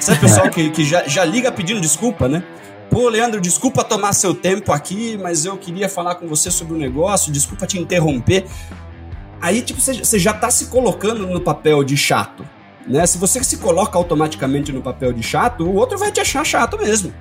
Sabe o pessoal que, que já, já liga pedindo desculpa, né? Pô, Leandro, desculpa tomar seu tempo aqui, mas eu queria falar com você sobre o um negócio, desculpa te interromper. Aí, tipo, você já tá se colocando no papel de chato, né? Se você se coloca automaticamente no papel de chato, o outro vai te achar chato mesmo.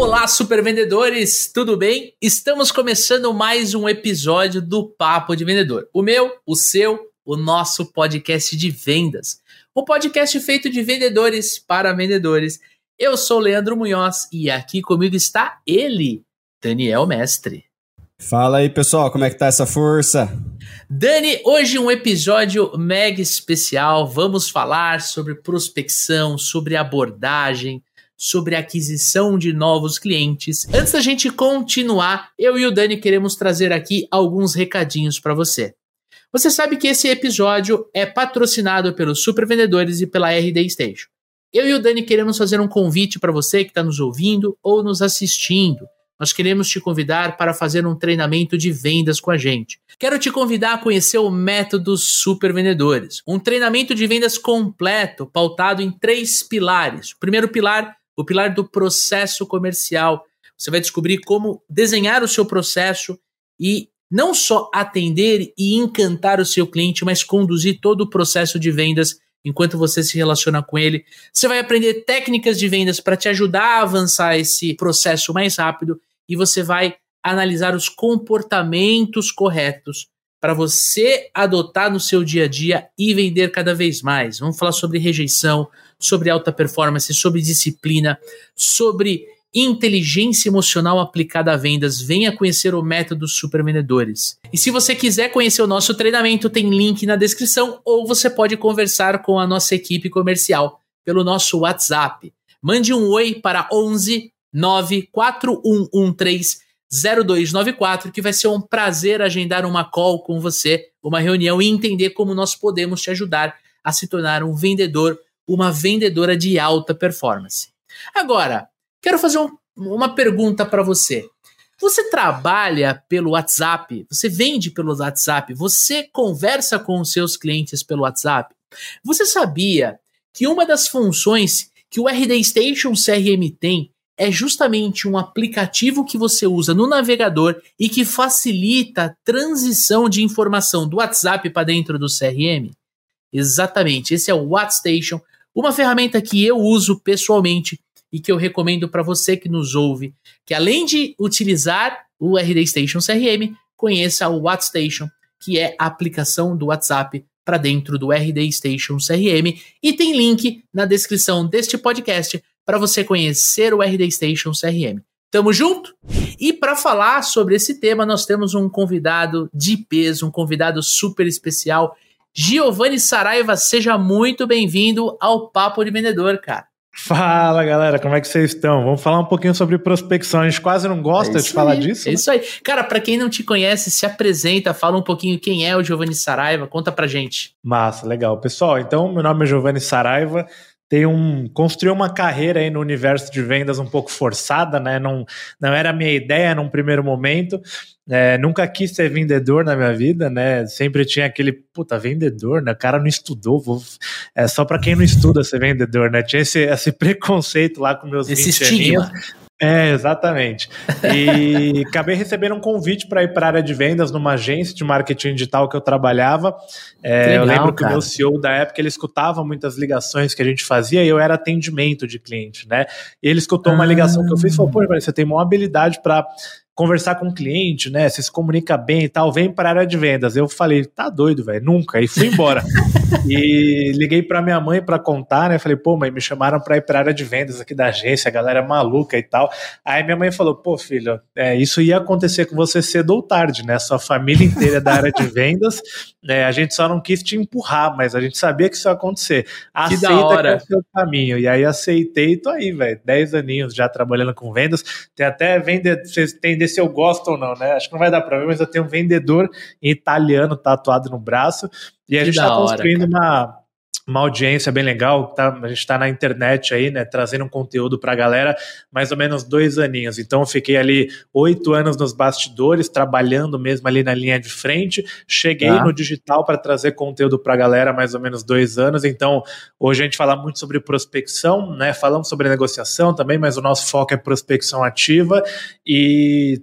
Olá, super vendedores, tudo bem? Estamos começando mais um episódio do Papo de Vendedor. O meu, o seu, o nosso podcast de vendas. Um podcast feito de vendedores para vendedores. Eu sou Leandro Munhoz e aqui comigo está ele, Daniel Mestre. Fala aí, pessoal, como é que tá essa força? Dani, hoje um episódio mega especial. Vamos falar sobre prospecção, sobre abordagem, sobre aquisição de novos clientes. Antes da gente continuar, eu e o Dani queremos trazer aqui alguns recadinhos para você. Você sabe que esse episódio é patrocinado pelos supervendedores e pela RD Station. Eu e o Dani queremos fazer um convite para você que está nos ouvindo ou nos assistindo. Nós queremos te convidar para fazer um treinamento de vendas com a gente. Quero te convidar a conhecer o método Super Vendedores, um treinamento de vendas completo, pautado em três pilares. O primeiro pilar o pilar do processo comercial. Você vai descobrir como desenhar o seu processo e não só atender e encantar o seu cliente, mas conduzir todo o processo de vendas enquanto você se relaciona com ele. Você vai aprender técnicas de vendas para te ajudar a avançar esse processo mais rápido e você vai analisar os comportamentos corretos para você adotar no seu dia a dia e vender cada vez mais. Vamos falar sobre rejeição, sobre alta performance, sobre disciplina, sobre inteligência emocional aplicada a vendas. Venha conhecer o método Super Vendedores. E se você quiser conhecer o nosso treinamento, tem link na descrição ou você pode conversar com a nossa equipe comercial pelo nosso WhatsApp. Mande um oi para 11 94113 0294, que vai ser um prazer agendar uma call com você, uma reunião e entender como nós podemos te ajudar a se tornar um vendedor, uma vendedora de alta performance. Agora, quero fazer um, uma pergunta para você. Você trabalha pelo WhatsApp? Você vende pelo WhatsApp? Você conversa com os seus clientes pelo WhatsApp? Você sabia que uma das funções que o RD Station CRM tem é justamente um aplicativo que você usa no navegador e que facilita a transição de informação do WhatsApp para dentro do CRM? Exatamente, esse é o WhatsApp uma ferramenta que eu uso pessoalmente e que eu recomendo para você que nos ouve, que além de utilizar o RD Station CRM, conheça o WhatsApp que é a aplicação do WhatsApp para dentro do RD Station CRM e tem link na descrição deste podcast para você conhecer o RD Station CRM. Tamo junto? E para falar sobre esse tema, nós temos um convidado de peso, um convidado super especial. Giovanni Saraiva, seja muito bem-vindo ao Papo de Vendedor, cara. Fala galera, como é que vocês estão? Vamos falar um pouquinho sobre prospecção. A gente quase não gosta é de falar aí, disso. É né? isso aí. Cara, para quem não te conhece, se apresenta, fala um pouquinho quem é o Giovanni Saraiva, conta pra gente. Massa, legal. Pessoal, então, meu nome é Giovanni Saraiva, tem um construiu uma carreira aí no universo de vendas um pouco forçada, né? Não, não era a minha ideia num primeiro momento. É, nunca quis ser vendedor na minha vida, né? Sempre tinha aquele puta vendedor, né? O cara não estudou, vou... é só para quem não estuda ser vendedor, né? Tinha esse, esse preconceito lá com meus esse estigma. Aninhos. É, exatamente. E acabei recebendo um convite para ir para a área de vendas numa agência de marketing digital que eu trabalhava. É, legal, eu lembro que o meu CEO da época ele escutava muitas ligações que a gente fazia e eu era atendimento de cliente, né? E ele escutou ah. uma ligação que eu fiz e falou: pô, você tem uma habilidade para conversar com o cliente, né? Você se comunica bem e tal, vem para a área de vendas. Eu falei, tá doido, velho, nunca. E fui embora. e liguei para minha mãe para contar, né? Falei, pô, mãe, me chamaram para ir para a área de vendas aqui da agência, a galera é maluca e tal. Aí minha mãe falou, pô, filho, é, isso ia acontecer com você cedo ou tarde, né? Sua família inteira é da área de vendas, né? A gente só não quis te empurrar, mas a gente sabia que isso ia acontecer. Aceita que, da hora. que é o seu caminho. E aí aceitei e tô aí, velho. Dez aninhos já trabalhando com vendas. Tem até vender, vocês têm se eu gosto ou não, né? Acho que não vai dar para ver, mas eu tenho um vendedor italiano tatuado no braço e a gente está construindo uma, uma audiência bem legal, tá? A gente está na internet aí, né? Trazendo um conteúdo para a galera, mais ou menos dois aninhos. Então, eu fiquei ali oito anos nos bastidores, trabalhando mesmo ali na linha de frente. Cheguei tá. no digital para trazer conteúdo para a galera, mais ou menos dois anos. Então, hoje a gente fala muito sobre prospecção, né? Falamos sobre negociação também, mas o nosso foco é prospecção ativa e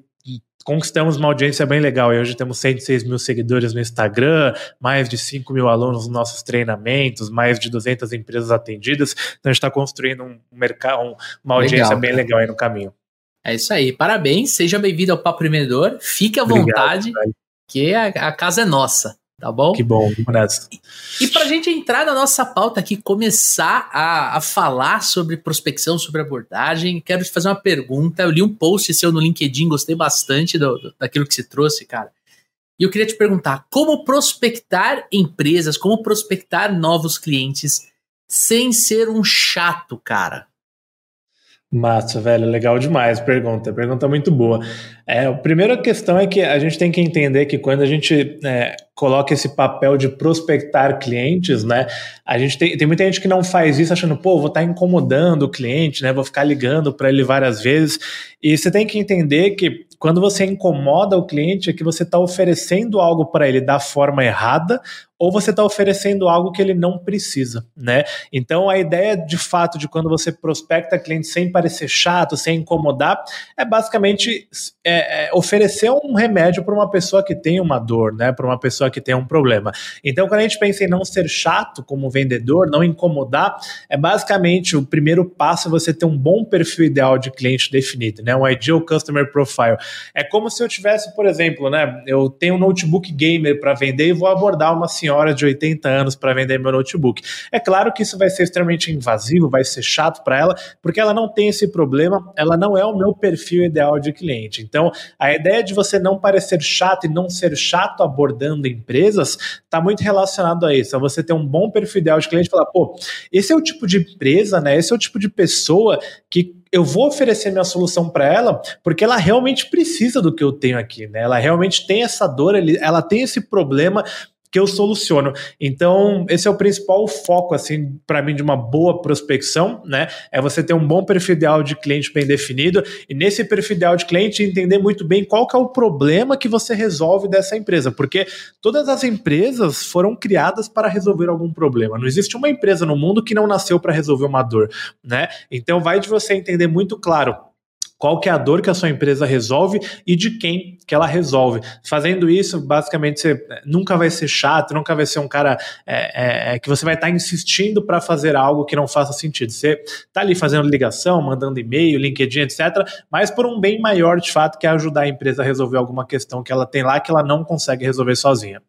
conquistamos uma audiência bem legal. E hoje temos 106 mil seguidores no Instagram, mais de 5 mil alunos nos nossos treinamentos, mais de 200 empresas atendidas. Então a gente está construindo um mercado, um, uma audiência legal, bem legal aí no caminho. É isso aí. Parabéns, seja bem-vindo ao Papo Empreendedor. Fique à vontade, Obrigado, que a, a casa é nossa. Tá bom? Que bom, vamos E, e para a gente entrar na nossa pauta aqui, começar a, a falar sobre prospecção, sobre abordagem, quero te fazer uma pergunta. Eu li um post seu no LinkedIn, gostei bastante do, do, daquilo que você trouxe, cara. E eu queria te perguntar: como prospectar empresas, como prospectar novos clientes sem ser um chato, cara? Massa, velho, legal demais. Pergunta, pergunta muito boa. É, a primeira questão é que a gente tem que entender que quando a gente é, coloca esse papel de prospectar clientes, né? A gente tem, tem muita gente que não faz isso achando, pô, vou estar tá incomodando o cliente, né? Vou ficar ligando para ele várias vezes. E você tem que entender que quando você incomoda o cliente, é que você está oferecendo algo para ele da forma errada ou você está oferecendo algo que ele não precisa, né? Então a ideia de fato de quando você prospecta cliente sem parecer chato, sem incomodar, é basicamente é, é, oferecer um remédio para uma pessoa que tem uma dor, né? Para uma pessoa que tem um problema. Então quando a gente pensa em não ser chato como vendedor, não incomodar, é basicamente o primeiro passo é você ter um bom perfil ideal de cliente definido, né? Um ideal customer profile. É como se eu tivesse, por exemplo, né? Eu tenho um notebook gamer para vender e vou abordar uma de 80 anos para vender meu notebook. É claro que isso vai ser extremamente invasivo, vai ser chato para ela, porque ela não tem esse problema, ela não é o meu perfil ideal de cliente. Então, a ideia de você não parecer chato e não ser chato abordando empresas está muito relacionado a isso. A você ter um bom perfil ideal de cliente e falar, pô, esse é o tipo de empresa, né? Esse é o tipo de pessoa que eu vou oferecer minha solução para ela porque ela realmente precisa do que eu tenho aqui, né? Ela realmente tem essa dor, ela tem esse problema que eu soluciono. Então, esse é o principal foco, assim, para mim, de uma boa prospecção, né? É você ter um bom perfil ideal de cliente bem definido e nesse perfil ideal de cliente entender muito bem qual que é o problema que você resolve dessa empresa, porque todas as empresas foram criadas para resolver algum problema. Não existe uma empresa no mundo que não nasceu para resolver uma dor, né? Então, vai de você entender muito claro qual que é a dor que a sua empresa resolve e de quem que ela resolve. Fazendo isso, basicamente, você nunca vai ser chato, nunca vai ser um cara é, é que você vai estar tá insistindo para fazer algo que não faça sentido. Você está ali fazendo ligação, mandando e-mail, LinkedIn, etc., mas por um bem maior, de fato, que é ajudar a empresa a resolver alguma questão que ela tem lá que ela não consegue resolver sozinha.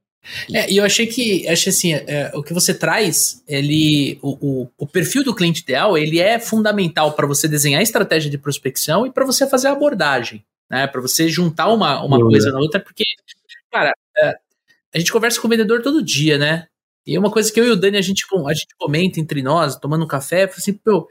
É, e eu achei que, achei assim, é, o que você traz, ele, o, o, o, perfil do cliente ideal, ele é fundamental para você desenhar a estratégia de prospecção e para você fazer a abordagem, né? Para você juntar uma, uma coisa na outra, porque, cara, é, a gente conversa com o vendedor todo dia, né? E uma coisa que eu e o Dani a gente, a gente comenta entre nós, tomando um café, assim, pô,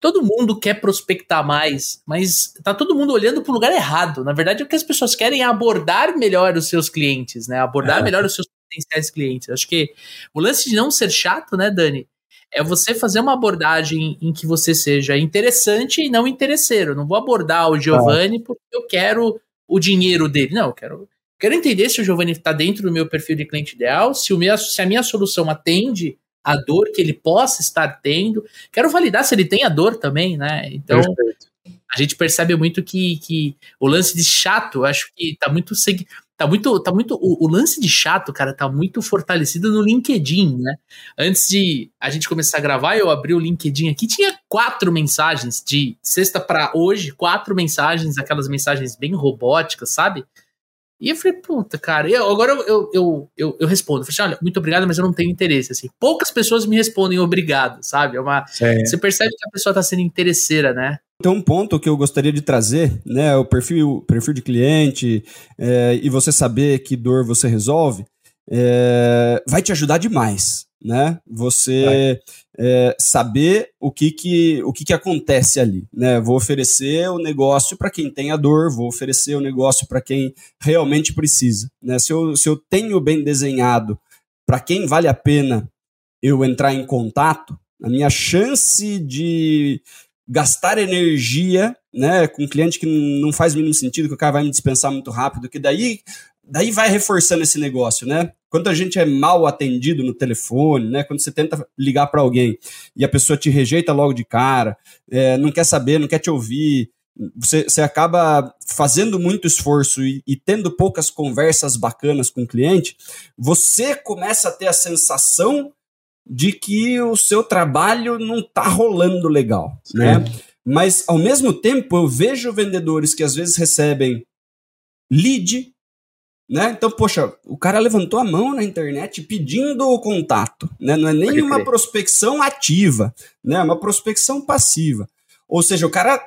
todo mundo quer prospectar mais, mas tá todo mundo olhando para o lugar errado. Na verdade, o que as pessoas querem é abordar melhor os seus clientes, né? Abordar é. melhor os seus potenciais clientes. Acho que o lance de não ser chato, né, Dani? É você fazer uma abordagem em que você seja interessante e não interesseiro. não vou abordar o Giovanni porque eu quero o dinheiro dele. Não, eu quero, quero entender se o Giovanni está dentro do meu perfil de cliente ideal, se, o meu, se a minha solução atende a dor que ele possa estar tendo. Quero validar se ele tem a dor também, né? Então, Perfeito. a gente percebe muito que, que o lance de chato, acho que tá muito tá muito, tá muito o, o, lance de chato, cara, tá muito fortalecido no LinkedIn, né? Antes de a gente começar a gravar, eu abri o LinkedIn aqui, tinha quatro mensagens de sexta para hoje, quatro mensagens, aquelas mensagens bem robóticas, sabe? E eu falei, puta, cara, eu, agora eu, eu, eu, eu, respondo. Eu falei assim, olha, muito obrigado, mas eu não tenho interesse. Assim, poucas pessoas me respondem obrigado, sabe? É uma, você percebe que a pessoa está sendo interesseira, né? Tem um ponto que eu gostaria de trazer, né? O perfil, perfil de cliente é, e você saber que dor você resolve, é, vai te ajudar demais né? Você é, saber o que que, o que que acontece ali, né? Vou oferecer o negócio para quem tem a dor, vou oferecer o negócio para quem realmente precisa, né? Se eu, se eu tenho bem desenhado para quem vale a pena eu entrar em contato, a minha chance de gastar energia, né, com um cliente que não faz o mínimo sentido, que o cara vai me dispensar muito rápido, que daí daí vai reforçando esse negócio, né? Quando a gente é mal atendido no telefone, né? Quando você tenta ligar para alguém e a pessoa te rejeita logo de cara, é, não quer saber, não quer te ouvir, você, você acaba fazendo muito esforço e, e, tendo poucas conversas bacanas com o cliente, você começa a ter a sensação de que o seu trabalho não está rolando legal, Sim. né? Mas ao mesmo tempo eu vejo vendedores que às vezes recebem lead, né? Então, poxa, o cara levantou a mão na internet pedindo o contato, né? Não é nem uma prospecção ativa, né? É uma prospecção passiva. Ou seja, o cara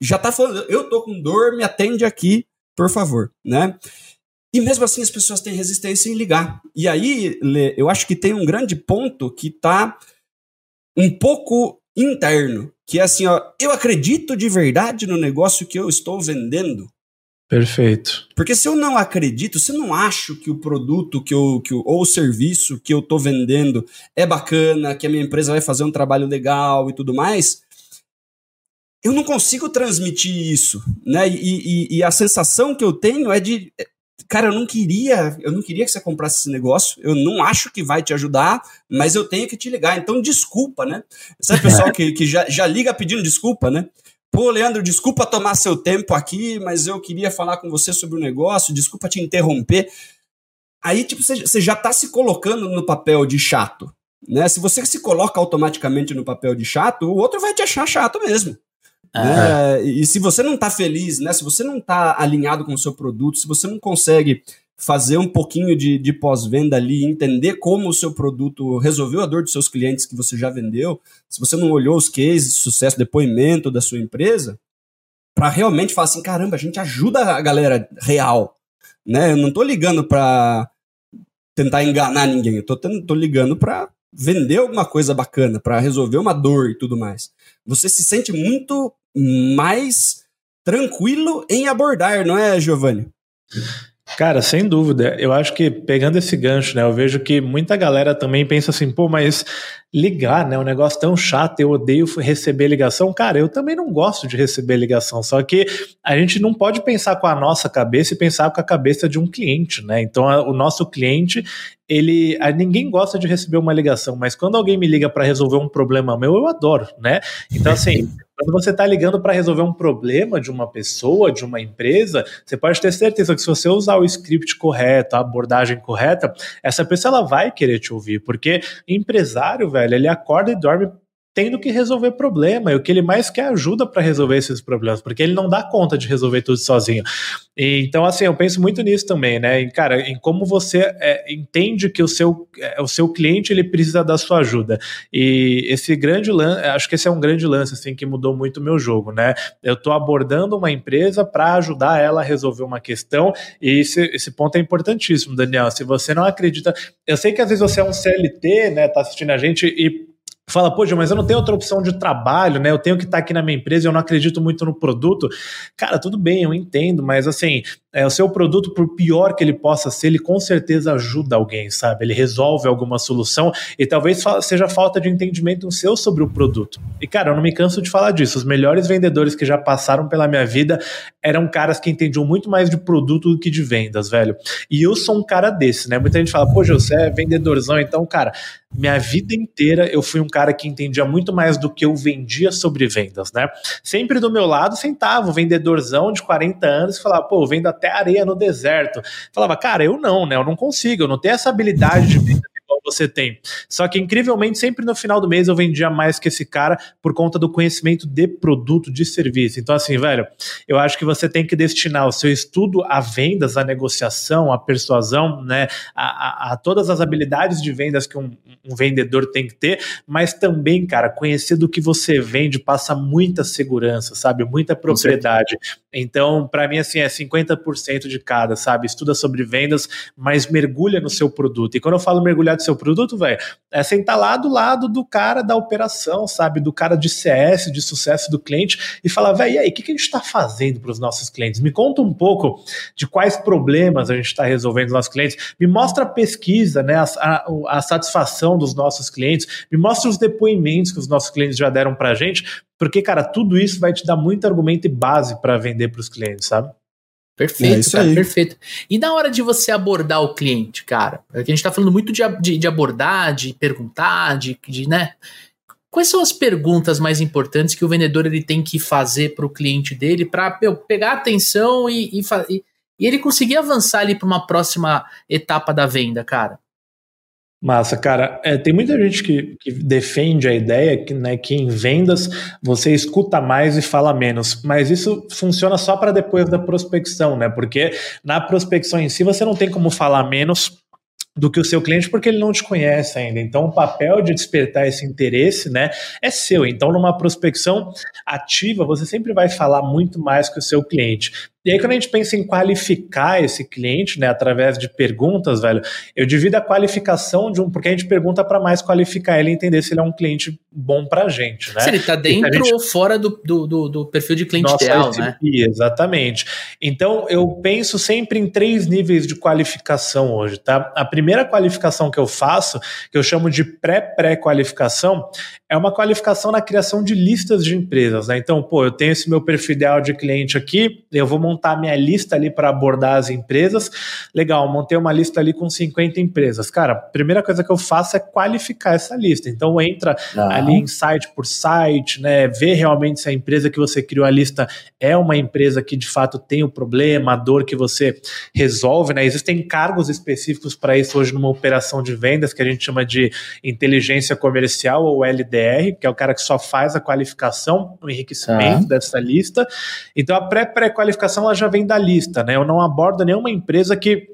já tá falando, eu tô com dor, me atende aqui, por favor, né? E mesmo assim as pessoas têm resistência em ligar. E aí, Lê, eu acho que tem um grande ponto que tá um pouco interno, que é assim, ó, eu acredito de verdade no negócio que eu estou vendendo. Perfeito. Porque se eu não acredito, se eu não acho que o produto que eu, que eu, ou o serviço que eu estou vendendo é bacana, que a minha empresa vai fazer um trabalho legal e tudo mais, eu não consigo transmitir isso, né? E, e, e, a sensação que eu tenho é de, cara, eu não queria, eu não queria que você comprasse esse negócio. Eu não acho que vai te ajudar, mas eu tenho que te ligar. Então desculpa, né? Sabe pessoal que, que já, já liga pedindo desculpa, né? Pô, Leandro, desculpa tomar seu tempo aqui, mas eu queria falar com você sobre o negócio. Desculpa te interromper. Aí, tipo, você, já está se colocando no papel de chato, né? Se você se coloca automaticamente no papel de chato, o outro vai te achar chato mesmo. Né? E se você não está feliz, né? Se você não está alinhado com o seu produto, se você não consegue fazer um pouquinho de, de pós-venda ali, entender como o seu produto resolveu a dor dos seus clientes que você já vendeu, se você não olhou os cases sucesso, depoimento da sua empresa, para realmente falar assim, caramba, a gente ajuda a galera real, né? Eu não estou ligando para tentar enganar ninguém, eu tô, tô ligando para vender alguma coisa bacana, para resolver uma dor e tudo mais. Você se sente muito mais tranquilo em abordar, não é, Giovanni? Cara, sem dúvida. Eu acho que pegando esse gancho, né, eu vejo que muita galera também pensa assim, pô, mas ligar, né, um negócio tão chato, eu odeio receber ligação. Cara, eu também não gosto de receber ligação, só que a gente não pode pensar com a nossa cabeça e pensar com a cabeça de um cliente, né? Então, a, o nosso cliente, ele, ninguém gosta de receber uma ligação, mas quando alguém me liga para resolver um problema meu, eu adoro, né? Então, assim, quando você está ligando para resolver um problema de uma pessoa, de uma empresa, você pode ter certeza que se você usar o script correto, a abordagem correta, essa pessoa ela vai querer te ouvir, porque empresário, velho, ele acorda e dorme tendo que resolver problema. E o que ele mais quer é ajuda para resolver esses problemas, porque ele não dá conta de resolver tudo sozinho. E, então, assim, eu penso muito nisso também, né? Em, cara, em como você é, entende que o seu, é, o seu cliente ele precisa da sua ajuda. E esse grande lance, acho que esse é um grande lance, assim, que mudou muito o meu jogo, né? Eu estou abordando uma empresa para ajudar ela a resolver uma questão, e esse, esse ponto é importantíssimo, Daniel. Se você não acredita, eu sei que às vezes você é um CLT, né? Tá assistindo a gente e fala, poxa, mas eu não tenho outra opção de trabalho, né? Eu tenho que estar aqui na minha empresa, eu não acredito muito no produto. Cara, tudo bem, eu entendo, mas assim, é, o seu produto, por pior que ele possa ser, ele com certeza ajuda alguém, sabe? Ele resolve alguma solução e talvez seja falta de entendimento seu sobre o produto. E, cara, eu não me canso de falar disso. Os melhores vendedores que já passaram pela minha vida eram caras que entendiam muito mais de produto do que de vendas, velho. E eu sou um cara desse, né? Muita gente fala, pô, você é vendedorzão, então, cara, minha vida inteira eu fui um cara que entendia muito mais do que eu vendia sobre vendas, né? Sempre do meu lado sentava o vendedorzão de 40 anos e falava, pô, vendo até areia no deserto. Falava, cara, eu não, né? Eu não consigo, eu não tenho essa habilidade de venda você tem. Só que, incrivelmente, sempre no final do mês eu vendia mais que esse cara por conta do conhecimento de produto, de serviço. Então, assim, velho, eu acho que você tem que destinar o seu estudo a vendas, a negociação, a persuasão, né, a, a, a todas as habilidades de vendas que um, um, vendedor tem que ter, mas também, cara, conhecer do que você vende passa muita segurança, sabe? Muita propriedade. Então, para mim, assim, é 50% de cada, sabe? Estuda sobre vendas, mas mergulha no seu produto. E quando eu falo mergulhar no seu produto, velho, é sentar lá do lado do cara da operação, sabe? Do cara de CS, de sucesso do cliente, e falar, velho, e aí, o que, que a gente está fazendo para os nossos clientes? Me conta um pouco de quais problemas a gente está resolvendo os nossos clientes, me mostra a pesquisa, né? A, a, a satisfação dos nossos clientes, me mostra os depoimentos que os nossos clientes já deram para a gente, porque, cara, tudo isso vai te dar muito argumento e base para vender para os clientes, sabe? Perfeito, é cara, aí. perfeito. E na hora de você abordar o cliente, cara, a gente tá falando muito de, de, de abordar, de perguntar, de, de, né? Quais são as perguntas mais importantes que o vendedor ele tem que fazer para o cliente dele para pegar atenção e, e, e, e ele conseguir avançar ali para uma próxima etapa da venda, cara? Massa, cara. É, tem muita gente que, que, defende a ideia que, né, que em vendas você escuta mais e fala menos, mas isso funciona só para depois da prospecção, né? Porque na prospecção em si você não tem como falar menos do que o seu cliente porque ele não te conhece ainda. Então, o papel de despertar esse interesse, né, é seu. Então, numa prospecção ativa, você sempre vai falar muito mais que o seu cliente. E aí, quando a gente pensa em qualificar esse cliente, né, através de perguntas, velho, eu divido a qualificação de um, porque a gente pergunta para mais qualificar ele e entender se ele é um cliente bom pra gente, né? Se ele tá dentro gente... ou fora do, do, do, do, perfil de cliente Nossa, ideal, né? Exatamente. Então, eu penso sempre em três níveis de qualificação hoje, tá? A primeira qualificação que eu faço, que eu chamo de pré-pré-qualificação, é uma qualificação na criação de listas de empresas, né? Então, pô, eu tenho esse meu perfil ideal de cliente aqui, eu vou montar minha lista ali para abordar as empresas. Legal, montei uma lista ali com 50 empresas. Cara, a primeira coisa que eu faço é qualificar essa lista. Então entra ali em site por site, né? Ver realmente se a empresa que você criou a lista é uma empresa que de fato tem o problema, a dor que você resolve, né? Existem cargos específicos para isso hoje numa operação de vendas que a gente chama de inteligência comercial ou LDR, que é o cara que só faz a qualificação, o enriquecimento dessa lista. Então a pré-pré-qualificação ela já vem da lista, né? Eu não abordo nenhuma empresa que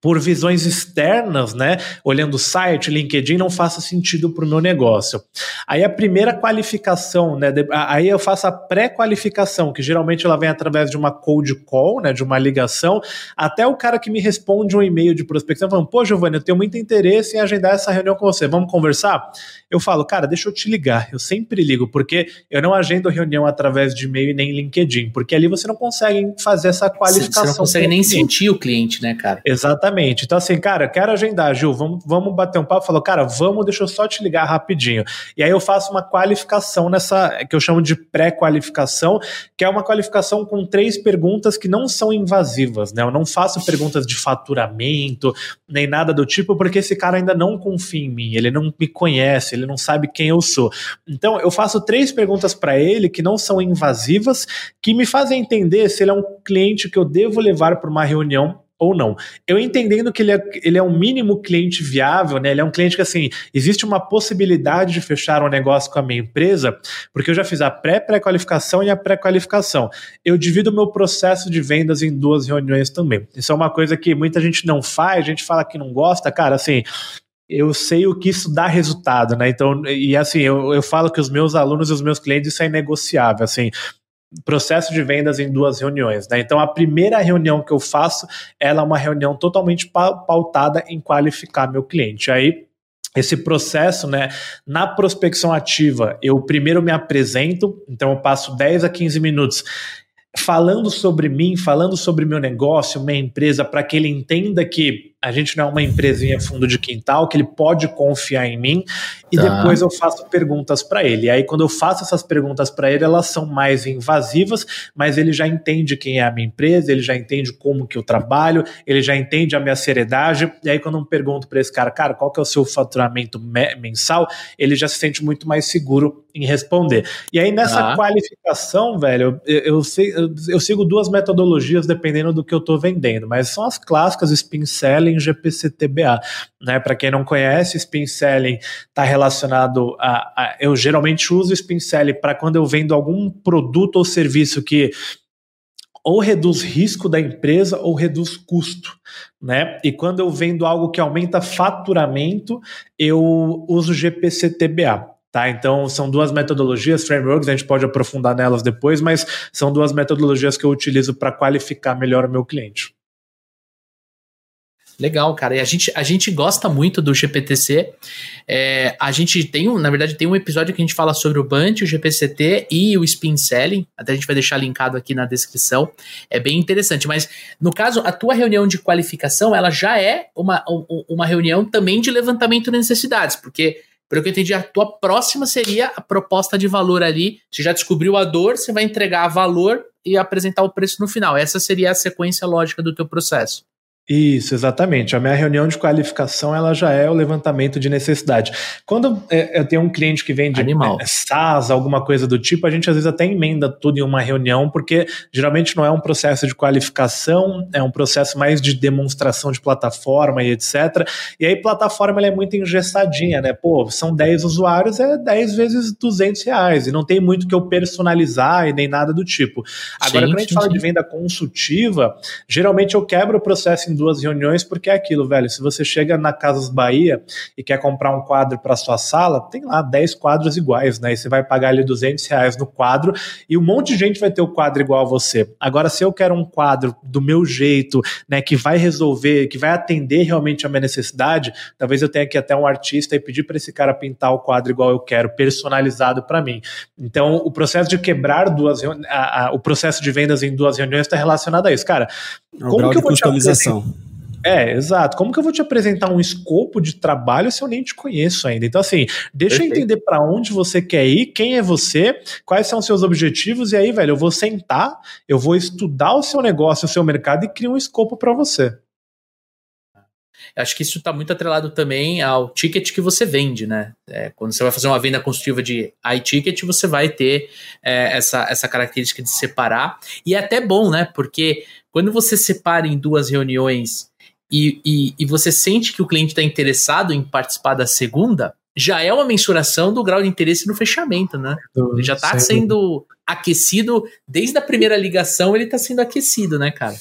por visões externas, né, olhando o site, LinkedIn, não faça sentido para o meu negócio. Aí a primeira qualificação, né, aí eu faço a pré-qualificação, que geralmente ela vem através de uma cold call, né, de uma ligação, até o cara que me responde um e-mail de prospecção falando, pô, Giovanni, eu tenho muito interesse em agendar essa reunião com você, vamos conversar? Eu falo, cara, deixa eu te ligar, eu sempre ligo, porque eu não agendo reunião através de e-mail e nem LinkedIn, porque ali você não consegue fazer essa qualificação. Você não consegue nem sentir o cliente, né, cara? Exatamente. Exatamente. Então, assim, cara, quero agendar, Gil, vamos, vamos bater um papo. Falou, cara, vamos, deixa eu só te ligar rapidinho. E aí eu faço uma qualificação nessa, que eu chamo de pré-qualificação, que é uma qualificação com três perguntas que não são invasivas, né? Eu não faço perguntas de faturamento, nem nada do tipo, porque esse cara ainda não confia em mim, ele não me conhece, ele não sabe quem eu sou. Então, eu faço três perguntas para ele que não são invasivas, que me fazem entender se ele é um cliente que eu devo levar para uma reunião ou não. Eu entendendo que ele é, ele é um mínimo cliente viável, né? Ele é um cliente que, assim, existe uma possibilidade de fechar um negócio com a minha empresa, porque eu já fiz a pré-pré-qualificação e a pré-qualificação. Eu divido o meu processo de vendas em duas reuniões também. Isso é uma coisa que muita gente não faz, a gente fala que não gosta, cara, assim, eu sei o que isso dá resultado, né? Então, e assim, eu, eu falo que os meus alunos e os meus clientes isso é negociável, assim, processo de vendas em duas reuniões. Né? Então, a primeira reunião que eu faço, ela é uma reunião totalmente pautada em qualificar meu cliente. Aí, esse processo, né, na prospecção ativa, eu primeiro me apresento, então eu passo 10 a 15 minutos falando sobre mim, falando sobre meu negócio, minha empresa, para que ele entenda que a gente não é uma empresinha fundo de quintal, que ele pode confiar em mim e tá. depois eu faço perguntas para ele. E aí, quando eu faço essas perguntas para ele, elas são mais invasivas, mas ele já entende quem é a minha empresa, ele já entende como que eu trabalho, ele já entende a minha seriedade. E aí, quando eu pergunto para esse cara, cara, qual que é o seu faturamento mensal, ele já se sente muito mais seguro em responder. E aí, nessa ah. qualificação, velho, eu, eu, eu, eu sigo duas metodologias dependendo do que eu estou vendendo, mas são as clássicas spin selling Selling GPC-TBA. Né? Para quem não conhece, Spin Selling está relacionado a, a, Eu geralmente uso Spin Selling para quando eu vendo algum produto ou serviço que ou reduz risco da empresa ou reduz custo, né? E quando eu vendo algo que aumenta faturamento, eu uso GPC-TBA. Tá, então são duas metodologias, frameworks, a gente pode aprofundar nelas depois, mas são duas metodologias que eu utilizo para qualificar melhor o meu cliente. Legal, cara. E a gente, a gente gosta muito do GPTC. É, a gente tem, um, na verdade, tem um episódio que a gente fala sobre o Bunt, o GPCT e o Spin Selling. Até a gente vai deixar linkado aqui na descrição. É bem interessante. Mas, no caso, a tua reunião de qualificação, ela já é uma, uma reunião também de levantamento de necessidades, porque pelo que eu entendi, a tua próxima seria a proposta de valor ali. Você já descobriu a dor, você vai entregar valor e apresentar o preço no final. Essa seria a sequência lógica do teu processo. Isso, exatamente. A minha reunião de qualificação ela já é o levantamento de necessidade. Quando é, eu tenho um cliente que vende Animal. É, SaaS, alguma coisa do tipo, a gente às vezes até emenda tudo em uma reunião, porque geralmente não é um processo de qualificação, é um processo mais de demonstração de plataforma e etc. E aí, plataforma é muito engessadinha, né? Pô, são 10 usuários, é 10 vezes 200 reais, e não tem muito que eu personalizar e nem nada do tipo. Agora, sim, quando a gente sim, fala sim. de venda consultiva, geralmente eu quebro o processo em duas reuniões, porque é aquilo, velho. Se você chega na Casas Bahia e quer comprar um quadro para sua sala, tem lá 10 quadros iguais, né? E você vai pagar ali 200 reais no quadro e um monte de gente vai ter o quadro igual a você. Agora, se eu quero um quadro do meu jeito, né, que vai resolver, que vai atender realmente a minha necessidade, talvez eu tenha que ir até um artista e pedir para esse cara pintar o quadro igual eu quero, personalizado para mim. Então, o processo de quebrar duas a, a, o processo de vendas em duas reuniões está relacionado a isso, cara. É como que eu vou customização. É, exato. Como que eu vou te apresentar um escopo de trabalho se eu nem te conheço ainda? Então, assim, deixa Perfeito. eu entender para onde você quer ir, quem é você, quais são os seus objetivos, e aí, velho, eu vou sentar, eu vou estudar o seu negócio, o seu mercado e criar um escopo para você. Acho que isso está muito atrelado também ao ticket que você vende, né? É, quando você vai fazer uma venda construtiva de iTicket, você vai ter é, essa, essa característica de separar. E é até bom, né? Porque quando você separa em duas reuniões e, e, e você sente que o cliente está interessado em participar da segunda, já é uma mensuração do grau de interesse no fechamento, né? Ele já está sendo aquecido, desde a primeira ligação ele está sendo aquecido, né, cara?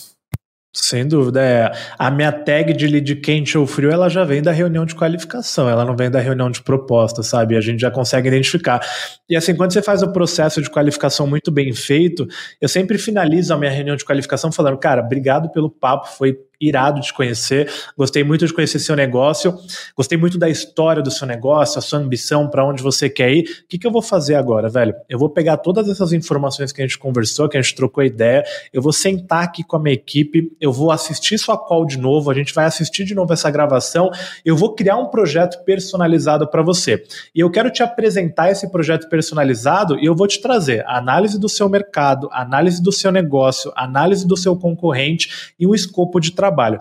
Sem dúvida, é. A minha tag de lead quente ou frio, ela já vem da reunião de qualificação, ela não vem da reunião de proposta, sabe? A gente já consegue identificar. E assim, quando você faz o processo de qualificação muito bem feito, eu sempre finalizo a minha reunião de qualificação falando, cara, obrigado pelo papo, foi irado de conhecer. Gostei muito de conhecer seu negócio. Gostei muito da história do seu negócio, a sua ambição, para onde você quer ir. O que, que eu vou fazer agora, velho? Eu vou pegar todas essas informações que a gente conversou, que a gente trocou ideia. Eu vou sentar aqui com a minha equipe. Eu vou assistir sua call de novo. A gente vai assistir de novo essa gravação. Eu vou criar um projeto personalizado para você. E eu quero te apresentar esse projeto personalizado e eu vou te trazer a análise do seu mercado, análise do seu negócio, análise do seu concorrente e um escopo de trabalho trabalho.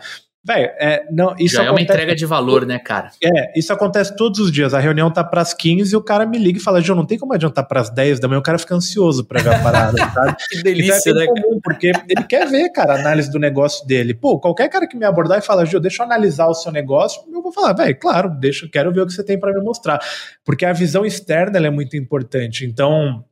Velho, é, não, isso Já é uma entrega de valor, né, cara? É, isso acontece todos os dias. A reunião tá pras 15 e o cara me liga e fala: João, não tem como adiantar pras 10 da manhã, o cara fica ansioso pra ver a parada, sabe? que delícia, então é né? Comum, porque ele quer ver, cara, a análise do negócio dele. Pô, qualquer cara que me abordar e falar, Gil, deixa eu analisar o seu negócio, eu vou falar, velho, claro, deixa, quero ver o que você tem para me mostrar. Porque a visão externa é muito importante. Então,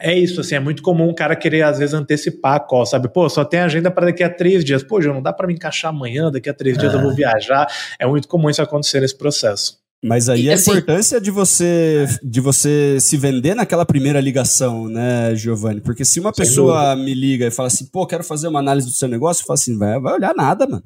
é isso, assim, é muito comum o cara querer, às vezes, antecipar a call, sabe? Pô, só tem agenda para daqui a três dias. Pô, já não dá para me encaixar amanhã, daqui a três é. dias eu vou é. viajar. É muito comum isso acontecer nesse processo. Mas aí e, a assim, importância de você de você se vender naquela primeira ligação, né, Giovanni? Porque se uma pessoa dúvida. me liga e fala assim, pô, quero fazer uma análise do seu negócio, eu falo assim, vai, vai olhar nada, mano.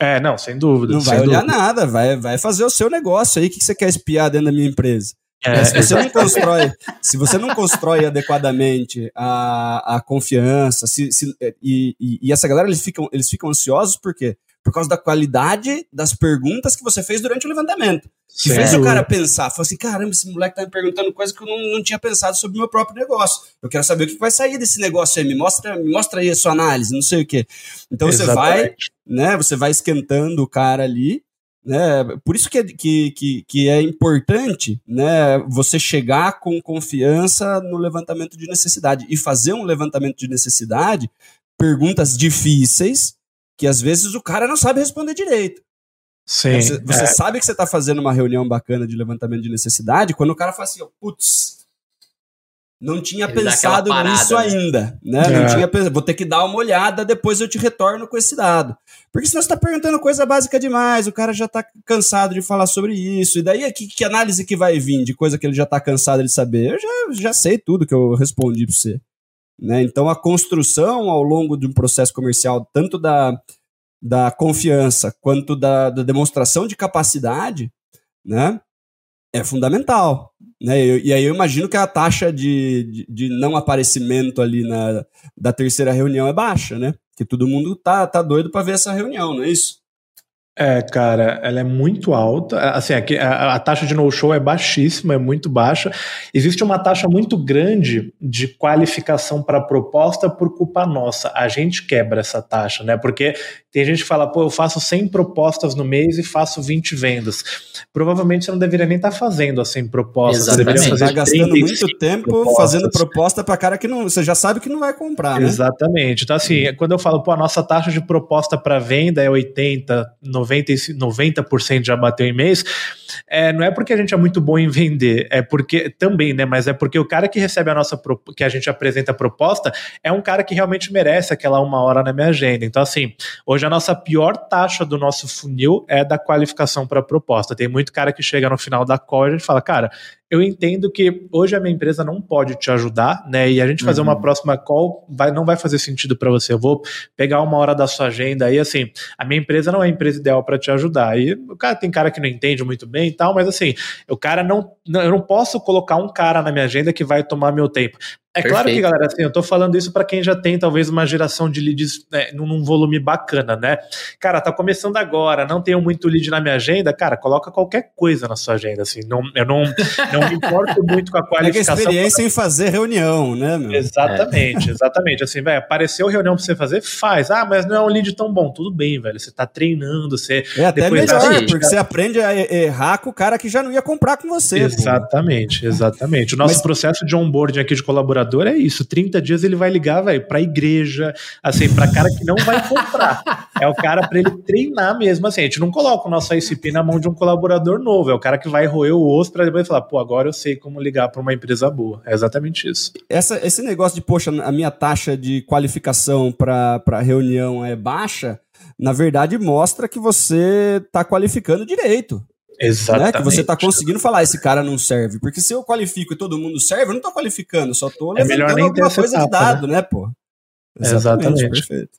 É, não, sem dúvida. Não sem vai dúvida. olhar nada, vai, vai fazer o seu negócio aí. O que você quer espiar dentro da minha empresa? É, se você não constrói, se você não constrói adequadamente a, a confiança, se, se e, e, e, essa galera eles ficam, eles ficam ansiosos por quê? Por causa da qualidade das perguntas que você fez durante o levantamento. Que fez o cara pensar, falou assim: caramba, esse moleque tá me perguntando coisa que eu não, não tinha pensado sobre o meu próprio negócio. Eu quero saber o que vai sair desse negócio aí. Me mostra, me mostra aí a sua análise, não sei o quê. Então Exatamente. você vai, né? Você vai esquentando o cara ali né? Por isso que é, que, que, que é importante né, você chegar com confiança no levantamento de necessidade e fazer um levantamento de necessidade, perguntas difíceis, que às vezes o cara não sabe responder direito. Sim, você, você é. sabe que você está fazendo uma reunião bacana de levantamento de necessidade quando o cara fala assim, putz, não tinha Ele pensado nisso né? ainda, né? É. Não tinha vou ter que dar uma olhada, depois eu te retorno com esse dado. Porque senão você está perguntando coisa básica demais, o cara já está cansado de falar sobre isso. E daí, que, que análise que vai vir de coisa que ele já está cansado de saber? Eu já, já sei tudo que eu respondi para você. Né? Então, a construção ao longo de um processo comercial, tanto da, da confiança quanto da, da demonstração de capacidade, né, é fundamental. Né? E, e aí eu imagino que a taxa de, de, de, não aparecimento ali na, da terceira reunião é baixa, né? Que todo mundo tá, tá doido para ver essa reunião, não é isso? É, cara, ela é muito alta. Assim, aqui, a, a taxa de no-show é baixíssima, é muito baixa. Existe uma taxa muito grande de qualificação para proposta por culpa nossa. A gente quebra essa taxa, né? Porque tem gente que fala, pô, eu faço 100 propostas no mês e faço 20 vendas. Provavelmente você não deveria nem estar tá fazendo as 100 propostas. Exatamente. Você deveria fazer tá gastando muito tempo propostas. fazendo proposta para cara que não, você já sabe que não vai comprar, né? Exatamente. Então, assim, quando eu falo, pô, a nossa taxa de proposta para venda é 80, 90, 90% já bateu em mês, é, não é porque a gente é muito bom em vender, é porque também, né? Mas é porque o cara que recebe a nossa que a gente apresenta a proposta é um cara que realmente merece aquela uma hora na minha agenda. Então, assim, hoje a nossa pior taxa do nosso funil é da qualificação para proposta. Tem muito cara que chega no final da call e a gente fala, cara, eu entendo que hoje a minha empresa não pode te ajudar, né? E a gente fazer uhum. uma próxima call vai, não vai fazer sentido para você. Eu vou pegar uma hora da sua agenda aí, assim, a minha empresa não é a empresa ideal para te ajudar. E o cara tem cara que não entende muito bem e tal, mas assim, o cara não, não, eu não posso colocar um cara na minha agenda que vai tomar meu tempo. É Perfeito. claro que, galera, assim, eu tô falando isso para quem já tem talvez uma geração de leads né, num volume bacana, né? Cara, tá começando agora, não tenho muito lead na minha agenda, cara, coloca qualquer coisa na sua agenda, assim, não, eu não, não me importo muito com a qualificação. É a experiência pra... em fazer reunião, né, meu? Exatamente, é. exatamente, assim, velho, apareceu reunião pra você fazer, faz. Ah, mas não é um lead tão bom, tudo bem, velho, você tá treinando, você... É até melhor, porque cara... você aprende a errar com o cara que já não ia comprar com você. Exatamente, pô. exatamente. O nosso mas... processo de onboarding aqui de colaborador é isso. 30 dias ele vai ligar, velho, pra igreja, assim, pra cara que não vai comprar. é o cara para ele treinar mesmo, assim. A gente não coloca o nosso ICP na mão de um colaborador novo, é o cara que vai roer o osso para depois falar, pô, agora eu sei como ligar para uma empresa boa. É exatamente isso. Essa, esse negócio de, poxa, a minha taxa de qualificação para reunião é baixa, na verdade mostra que você está qualificando direito. Exatamente. Né? Que você está conseguindo falar, esse cara não serve. Porque se eu qualifico e todo mundo serve, eu não estou qualificando, só estou é levantando alguma coisa etapa, de dado, né, né pô? Exatamente, Exatamente. perfeito.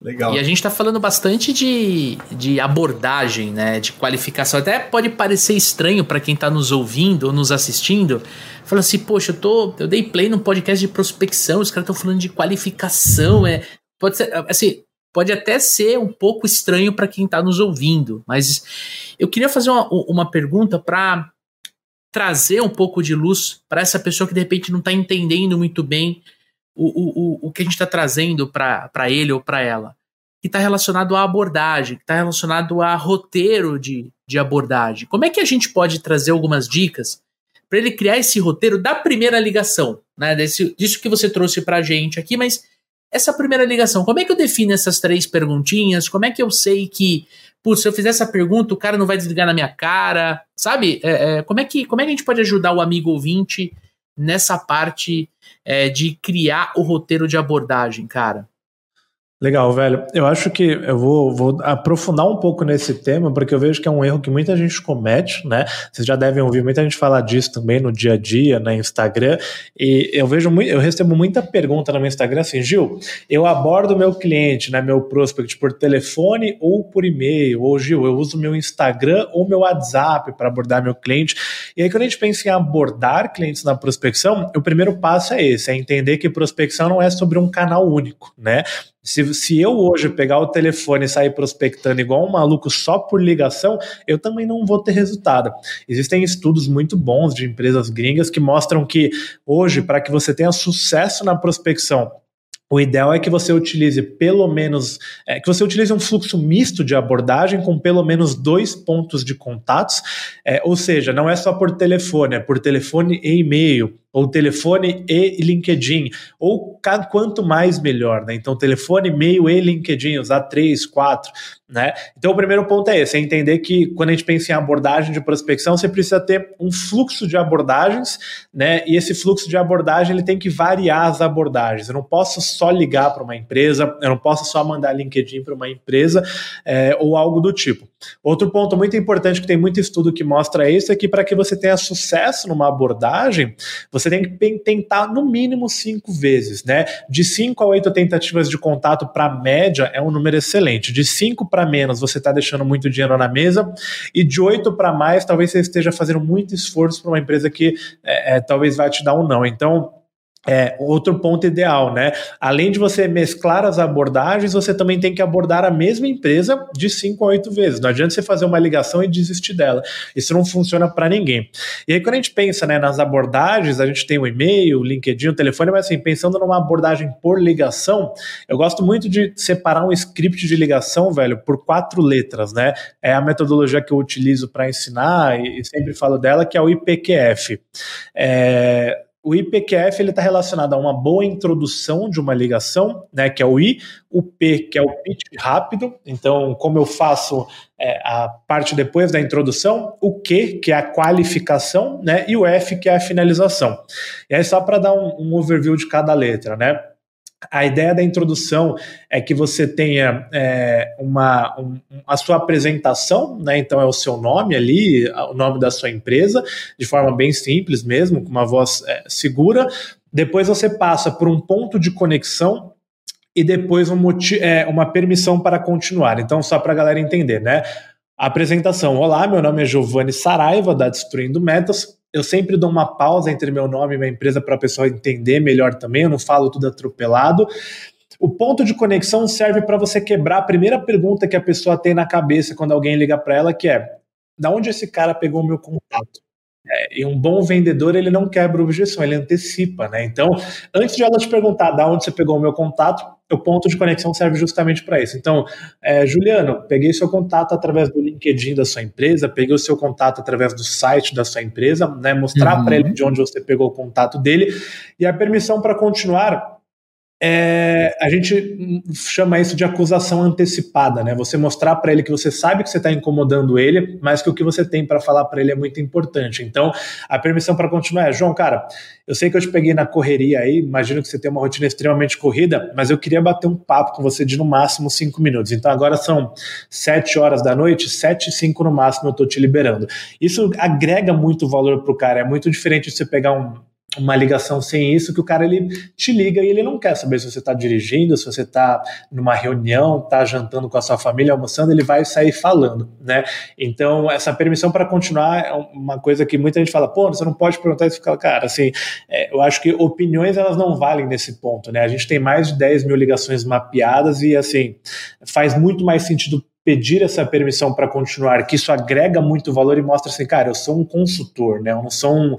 Legal. E a gente está falando bastante de, de abordagem, né? De qualificação. Até pode parecer estranho para quem está nos ouvindo ou nos assistindo. Fala assim, poxa, eu tô. Eu dei play num podcast de prospecção, os caras estão falando de qualificação. É, pode ser. Assim, pode até ser um pouco estranho para quem está nos ouvindo, mas eu queria fazer uma, uma pergunta para trazer um pouco de luz para essa pessoa que de repente não está entendendo muito bem o, o, o que a gente está trazendo para ele ou para ela, que está relacionado à abordagem, que está relacionado a roteiro de, de abordagem. Como é que a gente pode trazer algumas dicas para ele criar esse roteiro da primeira ligação, né? Desse, disso que você trouxe para a gente aqui, mas essa primeira ligação, como é que eu defino essas três perguntinhas? Como é que eu sei que, putz, se eu fizer essa pergunta, o cara não vai desligar na minha cara? Sabe? É, é, como, é que, como é que a gente pode ajudar o amigo ouvinte nessa parte é, de criar o roteiro de abordagem, cara? Legal, velho. Eu acho que eu vou, vou, aprofundar um pouco nesse tema, porque eu vejo que é um erro que muita gente comete, né? Vocês já devem ouvir muita gente falar disso também no dia a dia, no Instagram. E eu vejo muito, eu recebo muita pergunta no meu Instagram assim, Gil, eu abordo meu cliente, né, meu prospect por telefone ou por e-mail, ou Gil, eu uso meu Instagram ou meu WhatsApp para abordar meu cliente. E aí, quando a gente pensa em abordar clientes na prospecção, o primeiro passo é esse, é entender que prospecção não é sobre um canal único, né? Se, se eu hoje pegar o telefone e sair prospectando igual um maluco só por ligação, eu também não vou ter resultado. Existem estudos muito bons de empresas gringas que mostram que hoje, para que você tenha sucesso na prospecção, o ideal é que você utilize pelo menos, é, que você utilize um fluxo misto de abordagem com pelo menos dois pontos de contatos, é, ou seja, não é só por telefone, é por telefone e e-mail, ou telefone e LinkedIn, ou quanto mais melhor, né? Então, telefone, e-mail e LinkedIn, usar três, quatro, né? Então, o primeiro ponto é esse, é entender que quando a gente pensa em abordagem de prospecção, você precisa ter um fluxo de abordagens, né? E esse fluxo de abordagem, ele tem que variar as abordagens. Eu não posso só ligar para uma empresa, eu não posso só mandar LinkedIn para uma empresa, é, ou algo do tipo. Outro ponto muito importante que tem muito estudo que mostra isso é que para que você tenha sucesso numa abordagem, você tem que tentar no mínimo cinco vezes, né? De cinco a oito tentativas de contato para média é um número excelente. De cinco para menos, você está deixando muito dinheiro na mesa, e de oito para mais, talvez você esteja fazendo muito esforço para uma empresa que é, é, talvez vai te dar um não. Então, é, outro ponto ideal, né? Além de você mesclar as abordagens, você também tem que abordar a mesma empresa de 5 a 8 vezes. Não adianta você fazer uma ligação e desistir dela. Isso não funciona para ninguém. E aí, quando a gente pensa né, nas abordagens, a gente tem o e-mail, o LinkedIn, o telefone, mas assim, pensando numa abordagem por ligação, eu gosto muito de separar um script de ligação, velho, por quatro letras, né? É a metodologia que eu utilizo para ensinar e sempre falo dela, que é o IPQF. É, o IPQF está relacionado a uma boa introdução de uma ligação, né, que é o I, o P, que é o pitch rápido, então como eu faço é, a parte depois da introdução, o Q, que é a qualificação, né, e o F, que é a finalização. E aí só para dar um, um overview de cada letra, né, a ideia da introdução é que você tenha é, uma, um, a sua apresentação, né? Então é o seu nome ali, o nome da sua empresa, de forma bem simples mesmo, com uma voz é, segura. Depois você passa por um ponto de conexão e depois um é, uma permissão para continuar. Então, só para a galera entender, né? apresentação. Olá, meu nome é Giovanni Saraiva, da Destruindo Metas. Eu sempre dou uma pausa entre meu nome e minha empresa para a pessoa entender melhor também, eu não falo tudo atropelado. O ponto de conexão serve para você quebrar a primeira pergunta que a pessoa tem na cabeça quando alguém liga para ela, que é: da onde esse cara pegou o meu contato? É, e um bom vendedor, ele não quebra objeção, ele antecipa, né? Então, antes de ela te perguntar da onde você pegou o meu contato, o ponto de conexão serve justamente para isso. Então, é, Juliano, peguei seu contato através do LinkedIn da sua empresa, peguei o seu contato através do site da sua empresa, né? Mostrar uhum. para ele de onde você pegou o contato dele e a permissão para continuar é, a gente chama isso de acusação antecipada, né? Você mostrar para ele que você sabe que você está incomodando ele, mas que o que você tem para falar para ele é muito importante. Então, a permissão para continuar é, João, cara, eu sei que eu te peguei na correria aí, imagino que você tem uma rotina extremamente corrida, mas eu queria bater um papo com você de no máximo cinco minutos. Então, agora são sete horas da noite, sete e cinco no máximo eu estou te liberando. Isso agrega muito valor para o cara. É muito diferente de você pegar um uma ligação sem isso, que o cara ele te liga e ele não quer saber se você está dirigindo, se você está numa reunião, está jantando com a sua família, almoçando, ele vai sair falando, né? Então, essa permissão para continuar é uma coisa que muita gente fala, pô, você não pode perguntar isso, cara, assim, é, eu acho que opiniões elas não valem nesse ponto, né? A gente tem mais de 10 mil ligações mapeadas e, assim, faz muito mais sentido pedir essa permissão para continuar, que isso agrega muito valor e mostra assim, cara, eu sou um consultor, né? Eu não sou um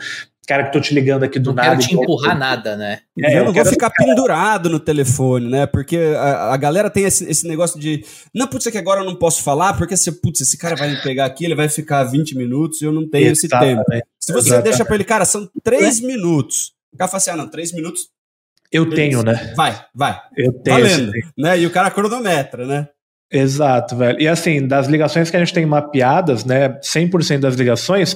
cara que tô te ligando aqui do não nada. Não quero te empurrar nada, né? É, eu não vou ficar pendurado no telefone, né? Porque a, a galera tem esse, esse, negócio de, não, putz, é que agora eu não posso falar, porque se, putz, esse cara vai me pegar aqui, ele vai ficar 20 minutos e eu não tenho esse tempo. Se você Exatamente. deixa pra ele, cara, são 3 é. minutos. O cara fala assim, ah, não, 3 minutos. Eu beleza. tenho, né? Vai, vai. Eu tenho. Valendo, né? E o cara cronometra, né? Exato, velho. E assim, das ligações que a gente tem mapeadas, né, 100% das ligações,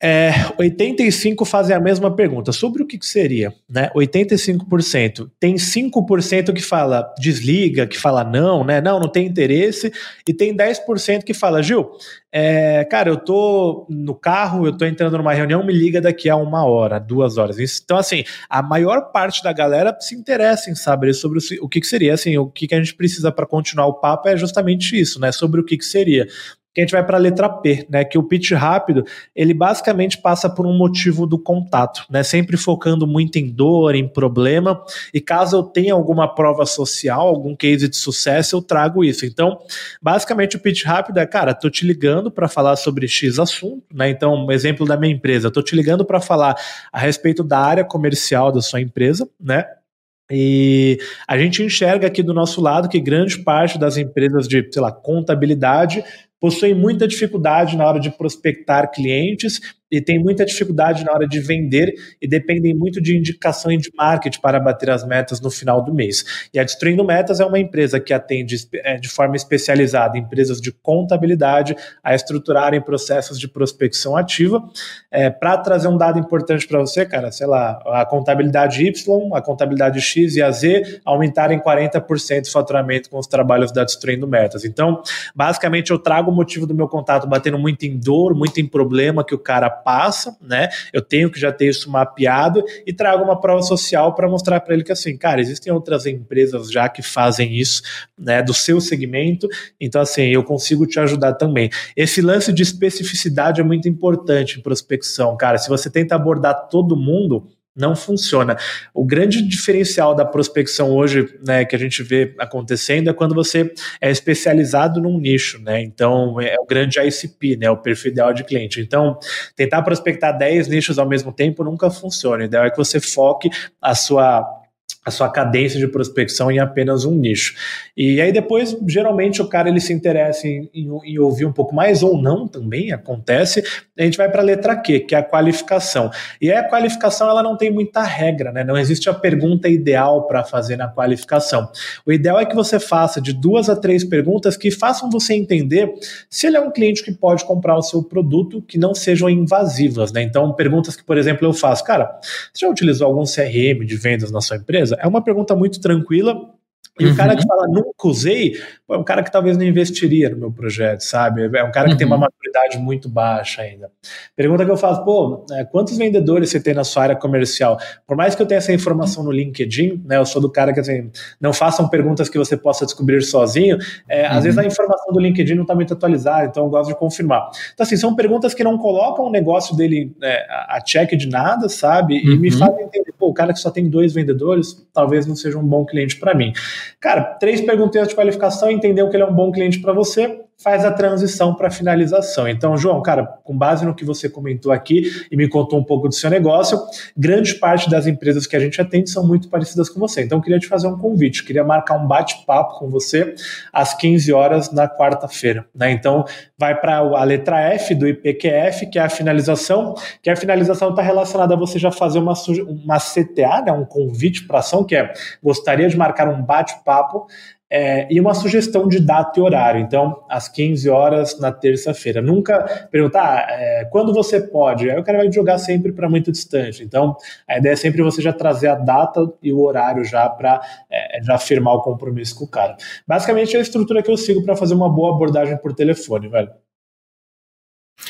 é, 85 fazem a mesma pergunta. Sobre o que, que seria? Né? 85%. Tem 5% que fala desliga, que fala não, né? Não, não tem interesse. E tem 10% que fala, Gil, é, cara, eu tô no carro, eu tô entrando numa reunião, me liga daqui a uma hora, duas horas. Então, assim, a maior parte da galera se interessa em saber sobre o, que, que seria. Assim, o que, que a gente precisa para continuar o papo é justamente isso, né? Sobre o que, que seria que a gente vai para a letra P, né? Que o pitch rápido, ele basicamente passa por um motivo do contato, né? Sempre focando muito em dor, em problema. E caso eu tenha alguma prova social, algum case de sucesso, eu trago isso. Então, basicamente o pitch rápido é, cara, tô te ligando para falar sobre X assunto, né? Então, um exemplo da minha empresa, tô te ligando para falar a respeito da área comercial da sua empresa, né? E a gente enxerga aqui do nosso lado que grande parte das empresas de, sei lá, contabilidade possuem muita dificuldade na hora de prospectar clientes e têm muita dificuldade na hora de vender e dependem muito de indicação e de marketing para bater as metas no final do mês. E a Destruindo Metas é uma empresa que atende é, de forma especializada empresas de contabilidade a estruturarem processos de prospecção ativa. É, para trazer um dado importante para você, cara, sei lá, a contabilidade Y, a contabilidade X e a Z aumentarem 40% o faturamento com os trabalhos da Destruindo Metas. Então, basicamente, eu trago o motivo do meu contato batendo muito em dor, muito em problema que o cara passa, né? Eu tenho que já ter isso mapeado e trago uma prova social para mostrar para ele que assim, cara, existem outras empresas já que fazem isso, né, do seu segmento. Então assim, eu consigo te ajudar também. Esse lance de especificidade é muito importante em prospecção, cara. Se você tenta abordar todo mundo, não funciona. O grande diferencial da prospecção hoje, né, que a gente vê acontecendo é quando você é especializado num nicho, né? Então, é o grande ICP, né, o perfil ideal de cliente. Então, tentar prospectar 10 nichos ao mesmo tempo nunca funciona. O ideal é que você foque a sua a sua cadência de prospecção em apenas um nicho. E aí depois, geralmente, o cara ele se interessa em, em, em ouvir um pouco mais ou não também, acontece. A gente vai para a letra Q, que é a qualificação. E a qualificação ela não tem muita regra, né? Não existe a pergunta ideal para fazer na qualificação. O ideal é que você faça de duas a três perguntas que façam você entender se ele é um cliente que pode comprar o seu produto, que não sejam invasivas, né? Então, perguntas que, por exemplo, eu faço, cara, você já utilizou algum CRM de vendas na sua empresa? É uma pergunta muito tranquila e uhum. o cara que fala nunca usei, é um cara que talvez não investiria no meu projeto, sabe? É um cara que uhum. tem uma uhum. maturidade muito baixa ainda. Pergunta que eu faço, pô, é, quantos vendedores você tem na sua área comercial? Por mais que eu tenha essa informação no LinkedIn, né? Eu sou do cara que assim, não façam perguntas que você possa descobrir sozinho. É, uhum. Às vezes a informação do LinkedIn não está muito atualizada, então eu gosto de confirmar. Então, assim, são perguntas que não colocam o negócio dele é, a check de nada, sabe? E me uhum. fazem entender, pô, o cara que só tem dois vendedores, talvez não seja um bom cliente para mim. Cara, três perguntas de qualificação, entendeu que ele é um bom cliente para você, faz a transição para finalização. Então, João, cara, com base no que você comentou aqui e me contou um pouco do seu negócio, grande parte das empresas que a gente atende são muito parecidas com você. Então, eu queria te fazer um convite, queria marcar um bate-papo com você às 15 horas na quarta-feira. Né? Então, vai para a letra F do IPQF, que é a finalização, que a finalização está relacionada a você já fazer uma, uma CTA, né? um convite para ação, que é gostaria de marcar um bate-papo é, e uma sugestão de data e horário. Então, às 15 horas na terça-feira. Nunca perguntar ah, é, quando você pode. Aí o cara vai jogar sempre para muito distante. Então, a ideia é sempre você já trazer a data e o horário já para é, já firmar o compromisso com o cara. Basicamente, é a estrutura que eu sigo para fazer uma boa abordagem por telefone, velho.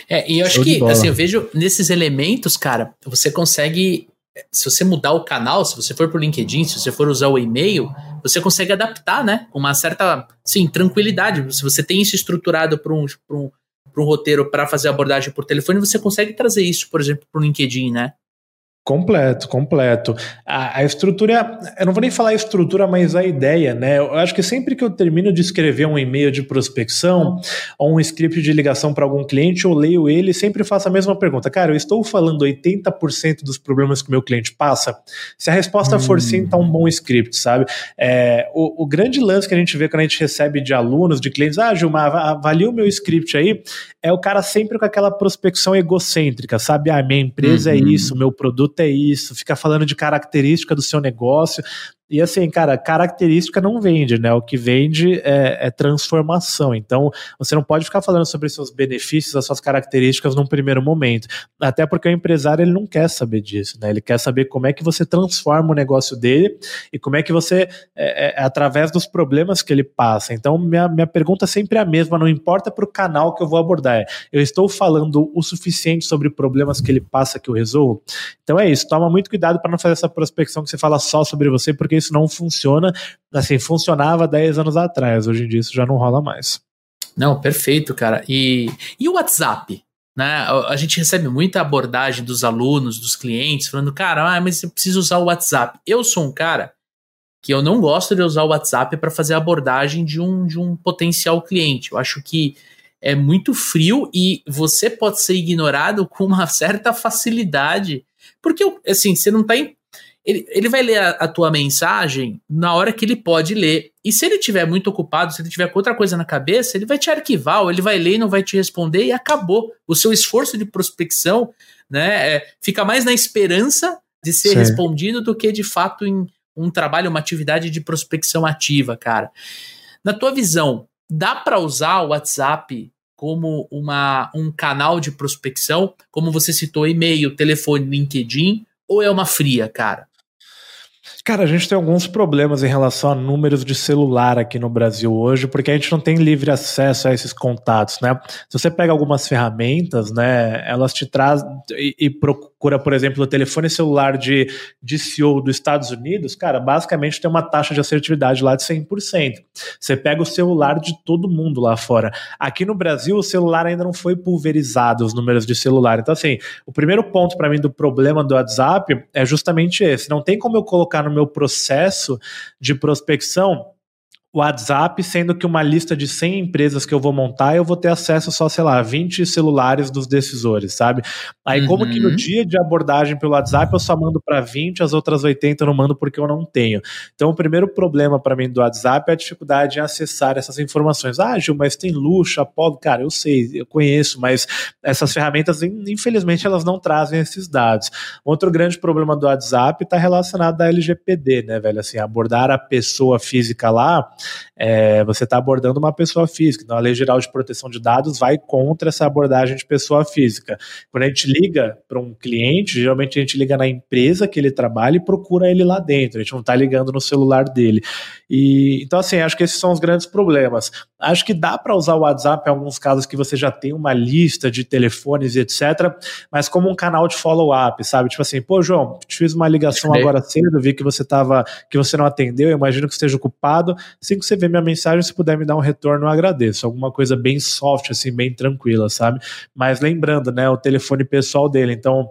É, e eu acho Show que, assim, eu vejo nesses elementos, cara, você consegue se você mudar o canal, se você for pro LinkedIn, se você for usar o e-mail, você consegue adaptar, né? Com uma certa, sim, tranquilidade. Se você tem isso estruturado para um, um, um roteiro para fazer abordagem por telefone, você consegue trazer isso, por exemplo, para o LinkedIn, né? Completo, completo. A, a, estrutura, eu não vou nem falar a estrutura, mas a ideia, né? Eu acho que sempre que eu termino de escrever um e-mail de prospecção ou um script de ligação para algum cliente, eu leio ele e sempre faço a mesma pergunta. Cara, eu estou falando 80% dos problemas que o meu cliente passa? Se a resposta hum. for sim, tá um bom script, sabe? É, o, o, grande lance que a gente vê quando a gente recebe de alunos, de clientes, ah, Gilmar, avalia o meu script aí, é o cara sempre com aquela prospecção egocêntrica, sabe? Ah, minha empresa é uhum. é isso, meu produto é isso, fica falando de característica do seu negócio. E assim, cara, característica não vende, né? O que vende é, é, transformação. Então, você não pode ficar falando sobre seus benefícios, as suas características num primeiro momento. Até porque o empresário ele não quer saber disso, né? Ele quer saber como é que você transforma o negócio dele e como é que você, é, é, através dos problemas que ele passa. Então, minha, minha pergunta é sempre a mesma, não importa para o canal que eu vou abordar. É, eu estou falando o suficiente sobre problemas que ele passa que eu resolvo? Então é isso, toma muito cuidado para não fazer essa prospecção que você fala só sobre você, porque isso não funciona. Assim, funcionava 10 anos atrás, hoje em dia isso já não rola mais. Não, perfeito, cara. E, e o WhatsApp? Né? A gente recebe muita abordagem dos alunos, dos clientes, falando, cara, ah, mas eu preciso usar o WhatsApp. Eu sou um cara que eu não gosto de usar o WhatsApp para fazer abordagem de um, de um potencial cliente. Eu acho que é muito frio e você pode ser ignorado com uma certa facilidade. Porque, assim, você não está ele, ele vai ler a, a, tua mensagem na hora que ele pode ler. E se ele estiver muito ocupado, se ele tiver com outra coisa na cabeça, ele vai te arquivar, ou ele vai ler e não vai te responder e acabou. O seu esforço de prospecção né, é, fica mais na esperança de ser Sim. respondido do que de fato em um trabalho, uma atividade de prospecção ativa, cara. Na tua visão, dá para usar o WhatsApp como uma, um canal de prospecção, como você citou, e-mail, telefone, LinkedIn, ou é uma fria, cara? Cara, a gente tem alguns problemas em relação a números de celular aqui no Brasil hoje, porque a gente não tem livre acesso a esses contatos, né? Se você pega algumas ferramentas, né, elas te trazem e, e por exemplo, o telefone celular de, de CEO dos Estados Unidos, cara, basicamente tem uma taxa de assertividade lá de 100%. Você pega o celular de todo mundo lá fora. Aqui no Brasil, o celular ainda não foi pulverizado, os números de celular. Então, assim, o primeiro ponto para mim do problema do WhatsApp é justamente esse. Não tem como eu colocar no meu processo de prospecção WhatsApp, sendo que uma lista de 100 empresas que eu vou montar, eu vou ter acesso só, sei lá, 20 celulares dos decisores, sabe? Aí, uhum. como que no uhum. dia de abordagem pelo WhatsApp eu só mando para 20, as outras 80 eu não mando porque eu não tenho. Então, o primeiro problema para mim do WhatsApp é a dificuldade em acessar essas informações. Ah, Gil, mas tem luxo, Apolo, cara, eu sei, eu conheço, mas essas ferramentas, infelizmente, elas não trazem esses dados. Outro grande problema do WhatsApp está relacionado à LGPD, né, velho? Assim, abordar a pessoa física lá é, você está abordando uma pessoa física. Então, a Lei Geral de Proteção de Dados vai contra essa abordagem de pessoa física. Quando a gente liga para um cliente, geralmente a gente liga na empresa que ele trabalha e procura ele lá dentro. A gente não está ligando no celular dele. E então, assim, acho que esses são os grandes problemas. Acho que dá para usar o WhatsApp em alguns casos que você já tem uma lista de telefones e etc., mas como um canal de follow-up, sabe? Tipo assim, pô, João, te fiz uma ligação agora cedo, vi que você tava, que você não atendeu, eu imagino que esteja ocupado. Assim que você vê minha mensagem, se puder me dar um retorno, eu agradeço. Alguma coisa bem soft, assim, bem tranquila, sabe? Mas lembrando, né, o telefone pessoal dele, então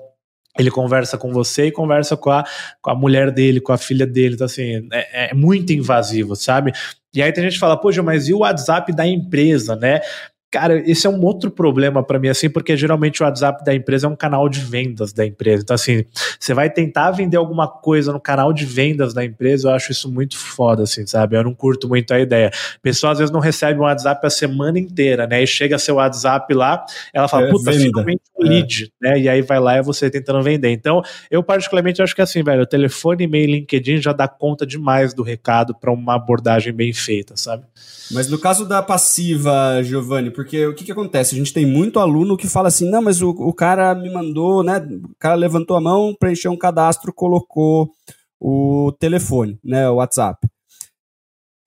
ele conversa com você e conversa com a, com a mulher dele, com a filha dele. Então, assim, é, é muito invasivo, sabe? E aí tem gente que fala, poxa, mas e o WhatsApp da empresa, né? Cara, esse é um outro problema para mim, assim, porque geralmente o WhatsApp da empresa é um canal de vendas da empresa. Então, assim, você vai tentar vender alguma coisa no canal de vendas da empresa, eu acho isso muito foda, assim, sabe? Eu não curto muito a ideia. A pessoa às vezes não recebe um WhatsApp a semana inteira, né? E chega seu WhatsApp lá, ela fala, é, puta, venda. finalmente um é. lead, né? E aí vai lá e você tentando vender. Então, eu particularmente acho que assim, velho, o telefone, e-mail, LinkedIn já dá conta demais do recado para uma abordagem bem feita, sabe? Mas no caso da passiva, Giovanni, porque o que, que acontece? A gente tem muito aluno que fala assim, não, mas o, o cara me mandou, né? O cara levantou a mão, preencheu um cadastro, colocou o telefone, né? O WhatsApp.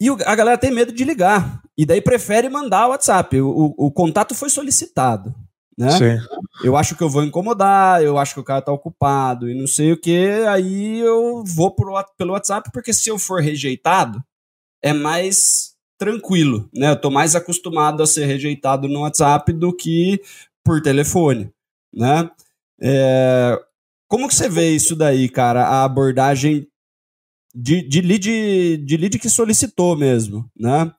E a galera tem medo de ligar. E daí prefere mandar o WhatsApp. O, o, o contato foi solicitado. Né? Sim. Eu acho que eu vou incomodar, eu acho que o cara tá ocupado e não sei o que, aí eu vou pro, pelo WhatsApp, porque se eu for rejeitado, é mais tranquilo, né? Eu tô mais acostumado a ser rejeitado no WhatsApp do que por telefone, né? É... Como que você vê isso daí, cara? A abordagem de, de, lead, de lead que solicitou mesmo, né?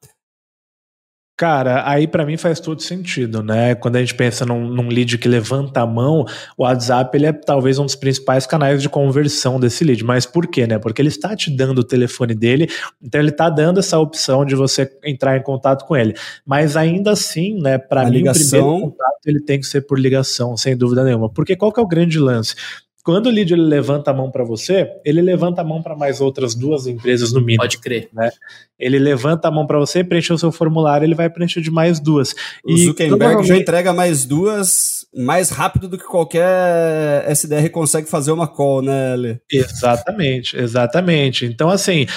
Cara, aí para mim faz todo sentido, né? Quando a gente pensa num, num, lead que levanta a mão, o WhatsApp ele é talvez um dos principais canais de conversão desse lead. Mas por quê, né? Porque ele está te dando o telefone dele, então ele está dando essa opção de você entrar em contato com ele. Mas ainda assim, né? Para mim, ligação... o primeiro contato ele tem que ser por ligação, sem dúvida nenhuma. Porque qual que é o grande lance? Quando o lead ele levanta a mão para você, ele levanta a mão para mais outras duas empresas no mínimo. Pode crer. Né? Ele levanta a mão para você, preenche o seu formulário, ele vai preencher de mais duas. O e Zuckerberg já entrega mais duas mais rápido do que qualquer SDR consegue fazer uma call, né, Lê? Exatamente, exatamente. Então, assim,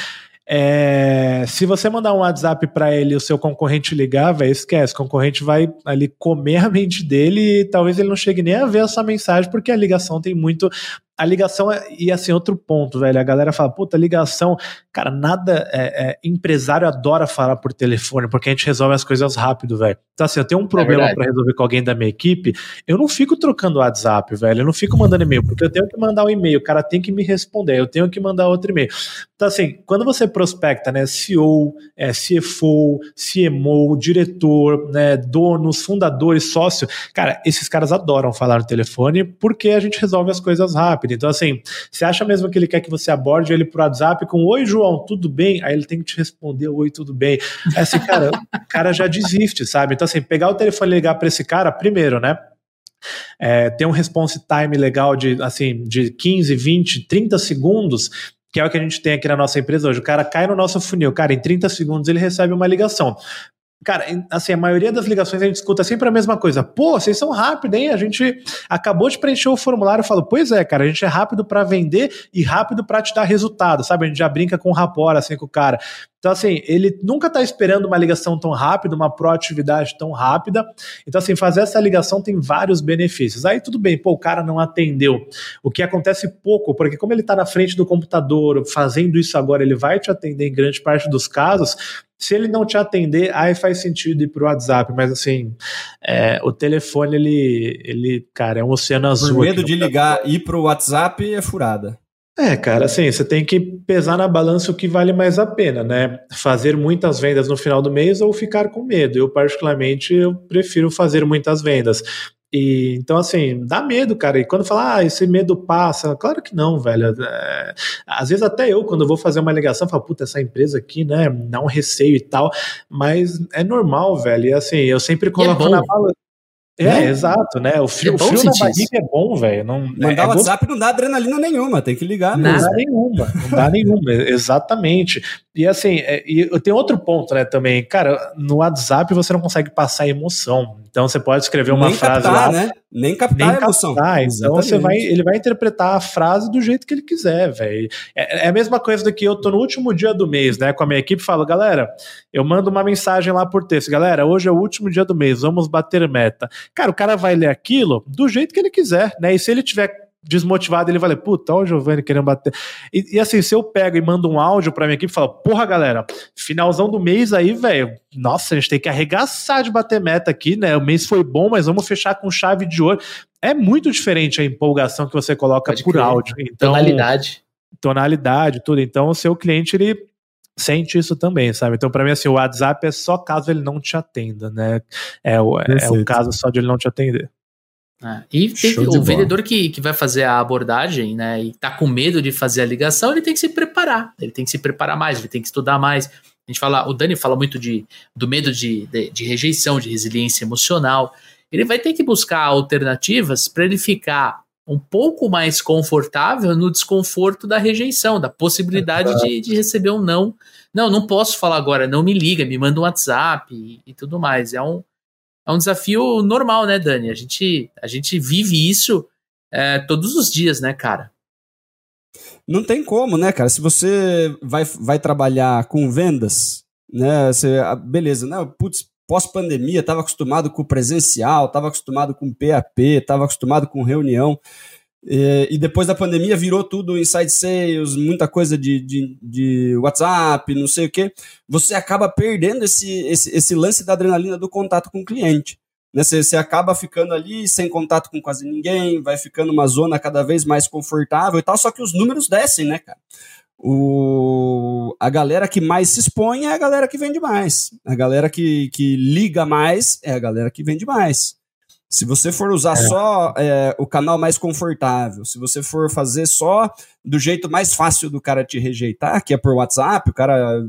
é, se você mandar um WhatsApp para ele e o seu concorrente ligar, velho, esquece. O concorrente vai ali comer a mente dele e talvez ele não chegue nem a ver essa mensagem, porque a ligação tem muito a ligação é, e assim, outro ponto, velho. A galera fala, puta, ligação, cara, nada. É, é, empresário adora falar por telefone, porque a gente resolve as coisas rápido, velho. Então, assim, eu tenho um problema é para resolver com alguém da minha equipe, eu não fico trocando WhatsApp, velho. Eu não fico mandando e-mail, porque eu tenho que mandar um e-mail, o cara tem que me responder, eu tenho que mandar outro e-mail. Então, assim, quando você prospecta, né, CEO, é, CFO, CMO, diretor, né, donos, fundadores, sócio, cara, esses caras adoram falar no telefone porque a gente resolve as coisas rápido rápida. Então, assim, você acha mesmo que ele quer que você aborde ele pro WhatsApp com Oi, João, tudo bem? Aí ele tem que te responder Oi, tudo bem. É assim, cara, o cara já desiste, sabe? Então, assim, pegar o telefone e ligar para esse cara, primeiro, né? É, ter um response time legal de assim de 15, 20, 30 segundos que é o que a gente tem aqui na nossa empresa hoje. O cara cai no nosso funil, cara, em 30 segundos ele recebe uma ligação. Cara, assim, a maioria das ligações a gente escuta sempre a mesma coisa. Pô, vocês são rápidos, hein? A gente acabou de preencher o formulário e fala, pois é, cara, a gente é rápido para vender e rápido para te dar resultado, sabe? A gente já brinca com o rapor, assim, com o cara. Então, assim, ele nunca está esperando uma ligação tão rápida, uma proatividade tão rápida. Então, assim, fazer essa ligação tem vários benefícios. Aí tudo bem, pô, o cara não atendeu. O que acontece pouco, porque como ele está na frente do computador fazendo isso agora, ele vai te atender em grande parte dos casos. Se ele não te atender, aí faz sentido ir pro WhatsApp, mas assim, é, o telefone, ele, ele, cara, é um oceano azul. Por medo de ligar e ir pro WhatsApp é furada. É, cara, assim, você tem que pesar na balança o que vale mais a pena, né? Fazer muitas vendas no final do mês ou ficar com medo. Eu, particularmente, eu prefiro fazer muitas vendas. E, então, assim, dá medo, cara. E quando fala, ah, esse medo passa, claro que não, velho. É, às vezes até eu, quando eu vou fazer uma ligação, falo, puta, essa empresa aqui, né, dá um receio e tal. Mas é normal, velho. E assim, eu sempre coloco é na balança. É, né? exato, né? O frio, é o frio na barriga isso. é bom, velho. Não, Mandar é, WhatsApp não dá adrenalina nenhuma, tem que ligar Não dá nenhuma, não dá nenhuma, exatamente. E assim, é, e eu tenho outro ponto, né, também. Cara, no WhatsApp você não consegue passar emoção. Então você pode escrever uma Nem frase captar, lá. Né? Nem captar nem a emoção. Captar. Então você vai, ele vai interpretar a frase do jeito que ele quiser, velho. É, é, a mesma coisa do que eu tô no último dia do mês, né, com a minha equipe, falo, galera, eu mando uma mensagem lá por texto, galera, hoje é o último dia do mês, vamos bater meta. Cara, o cara vai ler aquilo do jeito que ele quiser, né? E se ele tiver desmotivado, ele vai ler, puta, olha o Giovanni querendo bater. E, e, assim, se eu pego e mando um áudio pra minha equipe e falo, porra, galera, finalzão do mês aí, velho, nossa, a gente tem que arregaçar de bater meta aqui, né? O mês foi bom, mas vamos fechar com chave de ouro. É muito diferente a empolgação que você coloca Pode por crer. áudio. Então, tonalidade. Tonalidade, tudo. Então, o seu cliente, ele sente isso também, sabe? Então, para mim, assim, o WhatsApp é só caso ele não te atenda, né? É, o, é o caso só de ele não te atender. É. E tem, o vendedor que, que vai fazer a abordagem, né, e tá com medo de fazer a ligação, ele tem que se preparar. Ele tem que se preparar mais, ele tem que estudar mais. A gente fala, o Dani fala muito de, do medo de, de, de rejeição, de resiliência emocional. Ele vai ter que buscar alternativas para ele ficar um pouco mais confortável no desconforto da rejeição, da possibilidade de, de, receber um não. Não, não posso falar agora, não me liga, me manda um WhatsApp e, e tudo mais. É um, é um desafio normal, né, Dani? A gente, a gente vive isso é, todos os dias, né, cara? Não tem como, né, cara? Se você vai, vai trabalhar com vendas, né? Você, ah, beleza, né? Putz, pós-pandemia, estava acostumado com presencial, estava acostumado com PAP, estava acostumado com reunião. E, e, depois da pandemia virou tudo inside sales, muita coisa de, de, de WhatsApp, não sei o que. Você acaba perdendo esse, esse, esse, lance da adrenalina do contato com o cliente. Né? Você, você acaba ficando ali sem contato com quase ninguém, vai ficando uma zona cada vez mais confortável e tal, só que os números descem, né, cara? O, a galera que mais se expõe é a galera que vende mais. A galera que, que liga mais é a galera que vende mais. Se você for usar é. só é, o canal mais confortável, se você for fazer só do jeito mais fácil do cara te rejeitar, que é por WhatsApp, o cara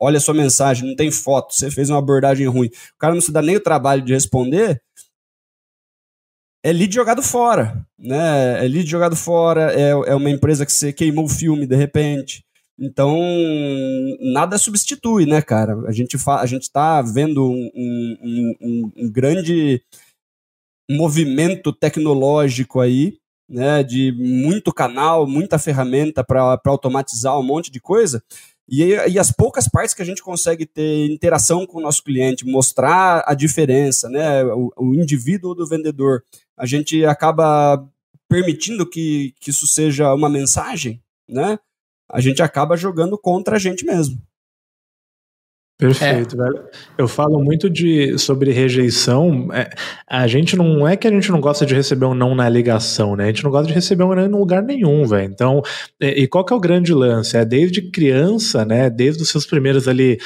olha a sua mensagem, não tem foto, você fez uma abordagem ruim, o cara não se dá nem o trabalho de responder, é lead jogado fora, né? É lead jogado fora, é, é uma empresa que você queimou o filme de repente. Então, nada substitui, né, cara? A gente, a gente tá vendo um, um, um, um grande movimento tecnológico aí, né, de muito canal, muita ferramenta para automatizar um monte de coisa. E, e, as poucas partes que a gente consegue ter interação com o nosso cliente, mostrar a diferença, né, o, o indivíduo do vendedor, a gente acaba permitindo que, que isso seja uma mensagem, né, a gente acaba jogando contra a gente mesmo. Perfeito, é. velho. Eu falo muito de sobre rejeição. É, a gente não é que a gente não gosta de receber um não na ligação, né? A gente não gosta de receber um não em lugar nenhum, velho. Então, e, e qual que é o grande lance? É desde criança, né? Desde os seus primeiros ali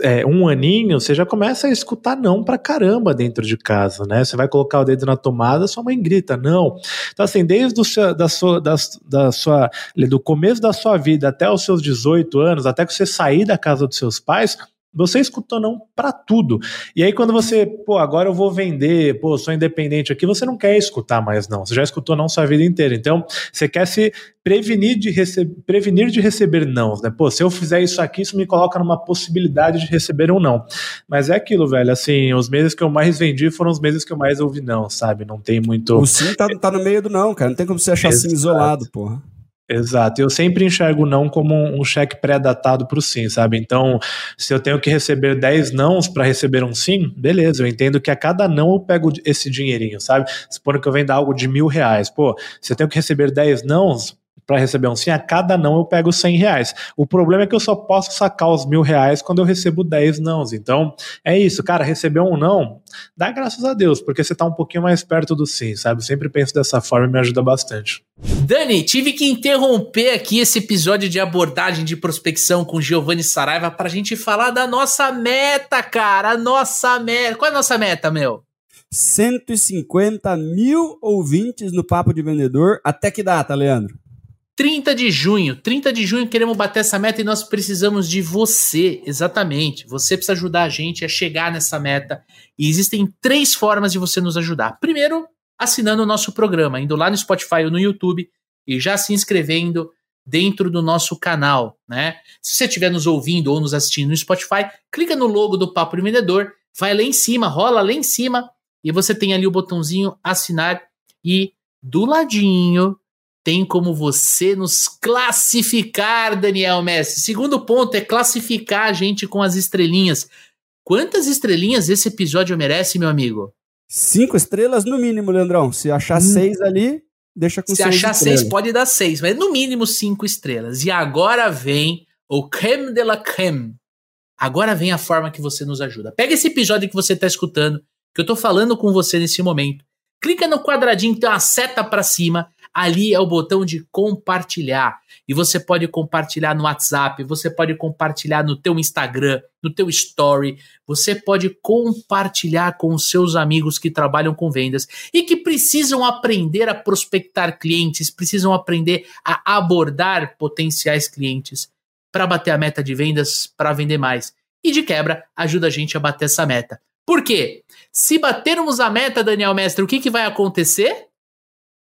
é, um aninho, você já começa a escutar não pra caramba dentro de casa, né? Você vai colocar o dedo na tomada, sua mãe grita não. Então, assim, desde o seu, da sua, da, da sua, do começo da sua vida até os seus 18 anos, até que você sair da casa dos seus pais, você escutou não para tudo. E aí, quando você, pô, agora eu vou vender, pô, sou independente aqui, você não quer escutar mais não. Você já escutou não sua vida inteira. Então, você quer se prevenir de, prevenir de receber não, né? Pô, se eu fizer isso aqui, isso me coloca numa possibilidade de receber um não. Mas é aquilo, velho, assim, os meses que eu mais vendi foram os meses que eu mais ouvi não, sabe? Não tem muito. O sim tá, tá no meio do não, cara. Não tem como você achar Exato. assim isolado, porra. Exato. Eu sempre enxergo não como um cheque pré-datado para o sim, sabe? Então, se eu tenho que receber 10 nãos para receber um sim, beleza, eu entendo que a cada não eu pego esse dinheirinho, sabe? Supondo que eu venda algo de mil reais. Pô, se eu tenho que receber 10 nãos, para receber um sim, a cada não eu pego 100 reais. O problema é que eu só posso sacar os mil reais quando eu recebo 10 nãos. Então, é isso, cara, receber um não, dá graças a Deus, porque você tá um pouquinho mais perto do sim, sabe? Eu sempre penso dessa forma e me ajuda bastante. Dani, tive que interromper aqui esse episódio de abordagem de prospecção com Giovanni Saraiva para a gente falar da nossa meta, cara. A nossa meta. Qual é a nossa meta, meu? 150 mil ouvintes no Papo de Vendedor. Até que data, Leandro? 30 de junho, 30 de junho queremos bater essa meta e nós precisamos de você, exatamente. Você precisa ajudar a gente a chegar nessa meta. E existem três formas de você nos ajudar. Primeiro, assinando o nosso programa, indo lá no Spotify ou no YouTube e já se inscrevendo dentro do nosso canal, né? Se você estiver nos ouvindo ou nos assistindo no Spotify, clica no logo do Papo do Vendedor, vai lá em cima, rola lá em cima e você tem ali o botãozinho assinar e do ladinho tem como você nos classificar, Daniel Messi. Segundo ponto é classificar a gente com as estrelinhas. Quantas estrelinhas esse episódio merece, meu amigo? Cinco estrelas no mínimo, Leandrão. Se achar hum. seis ali, deixa com Se seis achar estrelas. seis, pode dar seis, mas no mínimo cinco estrelas. E agora vem o creme de la creme. Agora vem a forma que você nos ajuda. Pega esse episódio que você está escutando, que eu estou falando com você nesse momento. Clica no quadradinho que tem uma seta para cima ali é o botão de compartilhar. E você pode compartilhar no WhatsApp, você pode compartilhar no teu Instagram, no teu story, você pode compartilhar com os seus amigos que trabalham com vendas e que precisam aprender a prospectar clientes, precisam aprender a abordar potenciais clientes para bater a meta de vendas, para vender mais. E de quebra, ajuda a gente a bater essa meta. Por quê? Se batermos a meta, Daniel Mestre, o que, que vai acontecer?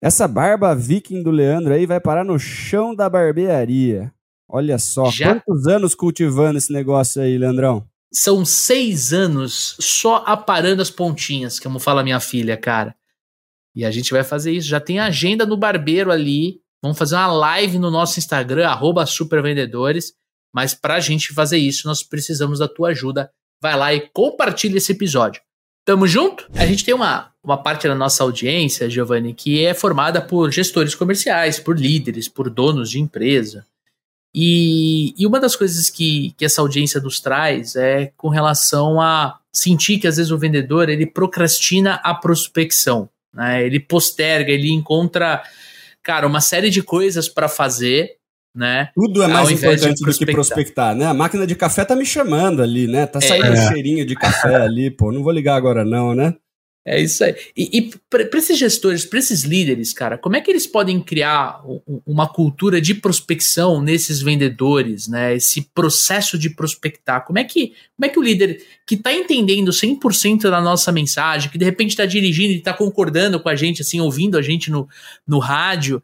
Essa barba viking do Leandro aí vai parar no chão da barbearia. Olha só, Já... quantos anos cultivando esse negócio aí, Leandrão? São seis anos só aparando as pontinhas, como fala minha filha, cara. E a gente vai fazer isso. Já tem agenda no barbeiro ali. Vamos fazer uma live no nosso Instagram, arroba supervendedores. Mas para a gente fazer isso, nós precisamos da tua ajuda. Vai lá e compartilha esse episódio. Tamo junto? A gente tem uma, uma parte da nossa audiência, Giovanni, que é formada por gestores comerciais, por líderes, por donos de empresa. E, e uma das coisas que, que essa audiência nos traz é com relação a sentir que às vezes o vendedor ele procrastina a prospecção, né? Ele posterga, ele encontra, cara, uma série de coisas para fazer né? Tudo é mais importante do que prospectar, né? A máquina de café tá me chamando ali, né? Tá saindo é. um cheirinho de café ali, pô. Não vou ligar agora não, né? É isso aí. E, e para esses gestores, para esses líderes, cara, como é que eles podem criar uma cultura de prospecção nesses vendedores, né? Esse processo de prospectar. Como é que, como é que o líder que está entendendo 100% da nossa mensagem, que de repente está dirigindo e está concordando com a gente, assim, ouvindo a gente no, no rádio,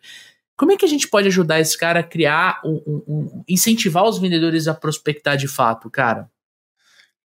como é que a gente pode ajudar esse cara a criar, um, um, um, incentivar os vendedores a prospectar de fato, cara?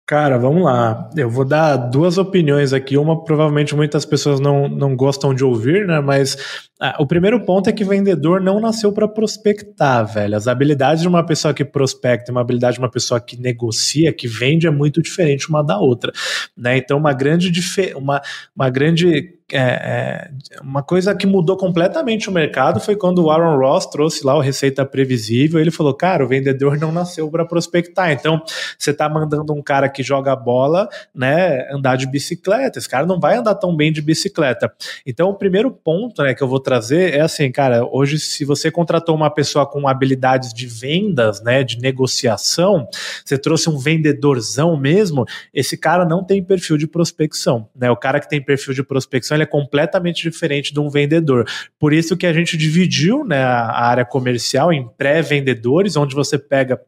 Cara, vamos lá. Eu vou dar duas opiniões aqui. Uma, provavelmente, muitas pessoas não, não gostam de ouvir, né? Mas ah, o primeiro ponto é que vendedor não nasceu para prospectar, velho. As habilidades de uma pessoa que prospecta e uma habilidade de uma pessoa que negocia, que vende, é muito diferente uma da outra. Né? Então, uma grande, uma, uma grande é, é, uma coisa que mudou completamente o mercado foi quando o Aaron Ross trouxe lá o Receita Previsível. Ele falou: Cara, o vendedor não nasceu para prospectar. Então, você está mandando um cara que joga bola, né, andar de bicicleta. Esse cara não vai andar tão bem de bicicleta. Então, o primeiro ponto né, que eu vou trazer é assim, cara, hoje, se você contratou uma pessoa com habilidades de vendas, né, de negociação, você trouxe um vendedorzão mesmo, esse cara não tem perfil de prospecção. Né? O cara que tem perfil de prospecção é completamente diferente de um vendedor. Por isso que a gente dividiu né, a área comercial em pré-vendedores, onde você pega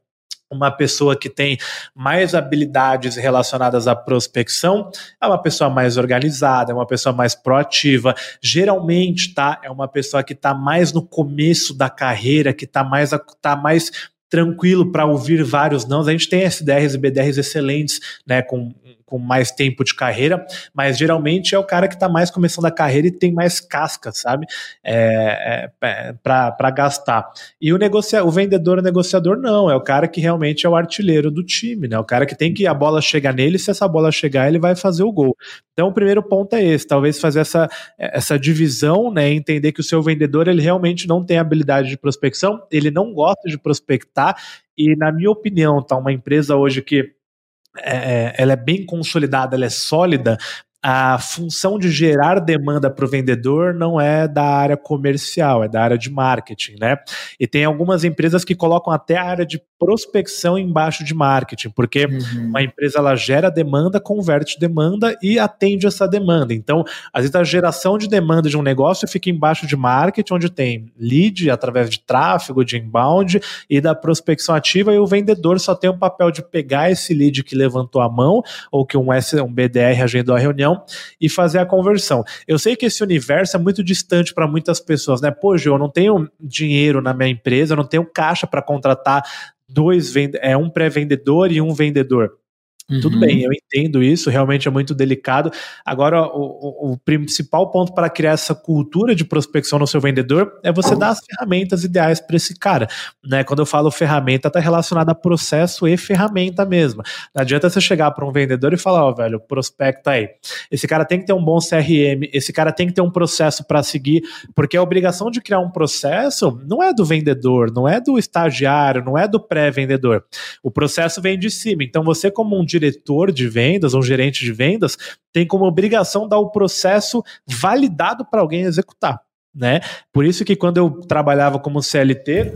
uma pessoa que tem mais habilidades relacionadas à prospecção é uma pessoa mais organizada, é uma pessoa mais proativa. Geralmente, tá? É uma pessoa que está mais no começo da carreira, que está mais, tá mais tranquilo para ouvir vários não. A gente tem SDRs e BDRs excelentes, né, com com mais tempo de carreira, mas geralmente é o cara que está mais começando a carreira e tem mais casca, sabe? É, é, é para gastar. E o, negocia o vendedor, o negociador, não, é o cara que realmente é o artilheiro do time, né? O cara que tem que a bola chegar nele, se essa bola chegar, ele vai fazer o gol. Então o primeiro ponto é esse, talvez fazer essa, essa divisão, né? Entender que o seu vendedor ele realmente não tem habilidade de prospecção, ele não gosta de prospectar, e na minha opinião, tá uma empresa hoje que é, é, ela é bem consolidada, ela é sólida, a função de gerar demanda para o vendedor não é da área comercial, é da área de marketing, né? E tem algumas empresas que colocam até a área de prospecção embaixo de marketing, porque uhum. uma empresa ela gera demanda, converte demanda e atende essa demanda. Então, às vezes a geração de demanda de um negócio fica embaixo de marketing, onde tem lead através de tráfego, de inbound e da prospecção ativa, e o vendedor só tem o papel de pegar esse lead que levantou a mão ou que um, S, um BDR agendou a reunião e fazer a conversão. Eu sei que esse universo é muito distante para muitas pessoas, né? Pô, Gil, eu não tenho dinheiro na minha empresa, eu não tenho caixa para contratar dois é um pré-vendedor e um vendedor. Uhum. Tudo bem, eu entendo isso, realmente é muito delicado. Agora, o, o, o, principal ponto para criar essa cultura de prospecção no seu vendedor é você dar as ferramentas ideais para esse cara. Né? Quando eu falo ferramenta, está relacionada a processo e ferramenta mesmo. Não adianta você chegar para um vendedor e falar, ó, oh, velho, prospecta aí. Esse cara tem que ter um bom CRM, esse cara tem que ter um processo para seguir, porque a obrigação de criar um processo não é do vendedor, não é do estagiário, não é do pré-vendedor. O processo vem de cima. Então, você, como um diretor de vendas, um gerente de vendas, tem como obrigação dar o processo validado para alguém executar. Né? Por isso que quando eu trabalhava como CLT,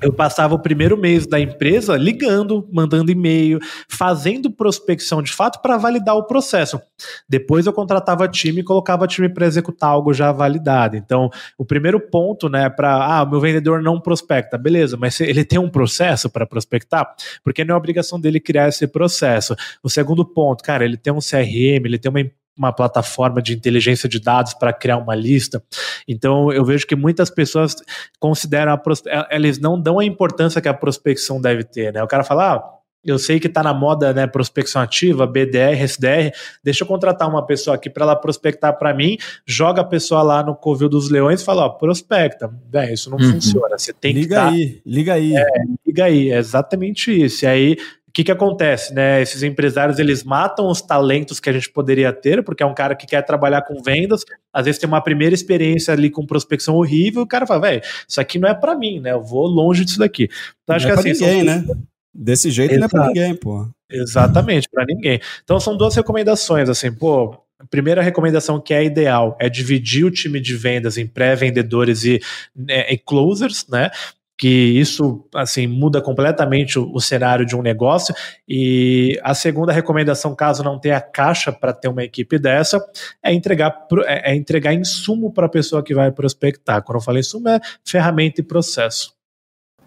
eu passava o primeiro mês da empresa ligando, mandando e-mail, fazendo prospecção de fato para validar o processo. Depois eu contratava time e colocava time para executar algo já validado. Então, o primeiro ponto, né, para ah, meu vendedor não prospecta, beleza, mas ele tem um processo para prospectar, porque não é obrigação dele criar esse processo. O segundo ponto, cara, ele tem um CRM, ele tem uma uma plataforma de inteligência de dados para criar uma lista. Então eu vejo que muitas pessoas consideram a é, eles não dão a importância que a prospecção deve ter, né? O cara fala, ah, eu sei que está na moda, né, prospecção ativa, BDR, SDR, deixa eu contratar uma pessoa aqui para ela prospectar para mim, joga a pessoa lá no Covil dos Leões e fala, ó, prospecta. Véio, isso não uhum. funciona, você tem liga que Liga aí, liga aí. É, liga aí, é exatamente isso. E aí que, que acontece, né? Esses empresários eles matam os talentos que a gente poderia ter, porque é um cara que quer trabalhar com vendas, às vezes tem uma primeira experiência ali com prospecção horrível, e o cara fala, velho, isso aqui não é para mim, né? Eu vou longe disso daqui. Então acho não que é assim. Ninguém, são... né? Desse jeito Exato. não é pra ninguém, pô. Exatamente, para ninguém. Então são duas recomendações, assim, pô. A primeira recomendação que é ideal é dividir o time de vendas em pré-vendedores e, né, e closers, né? Que isso assim muda completamente o, o, cenário de um negócio. E a segunda recomendação, caso não tenha caixa para ter uma equipe dessa, é entregar é, é entregar insumo para a pessoa que vai prospectar. Quando eu falo insumo, é ferramenta e processo.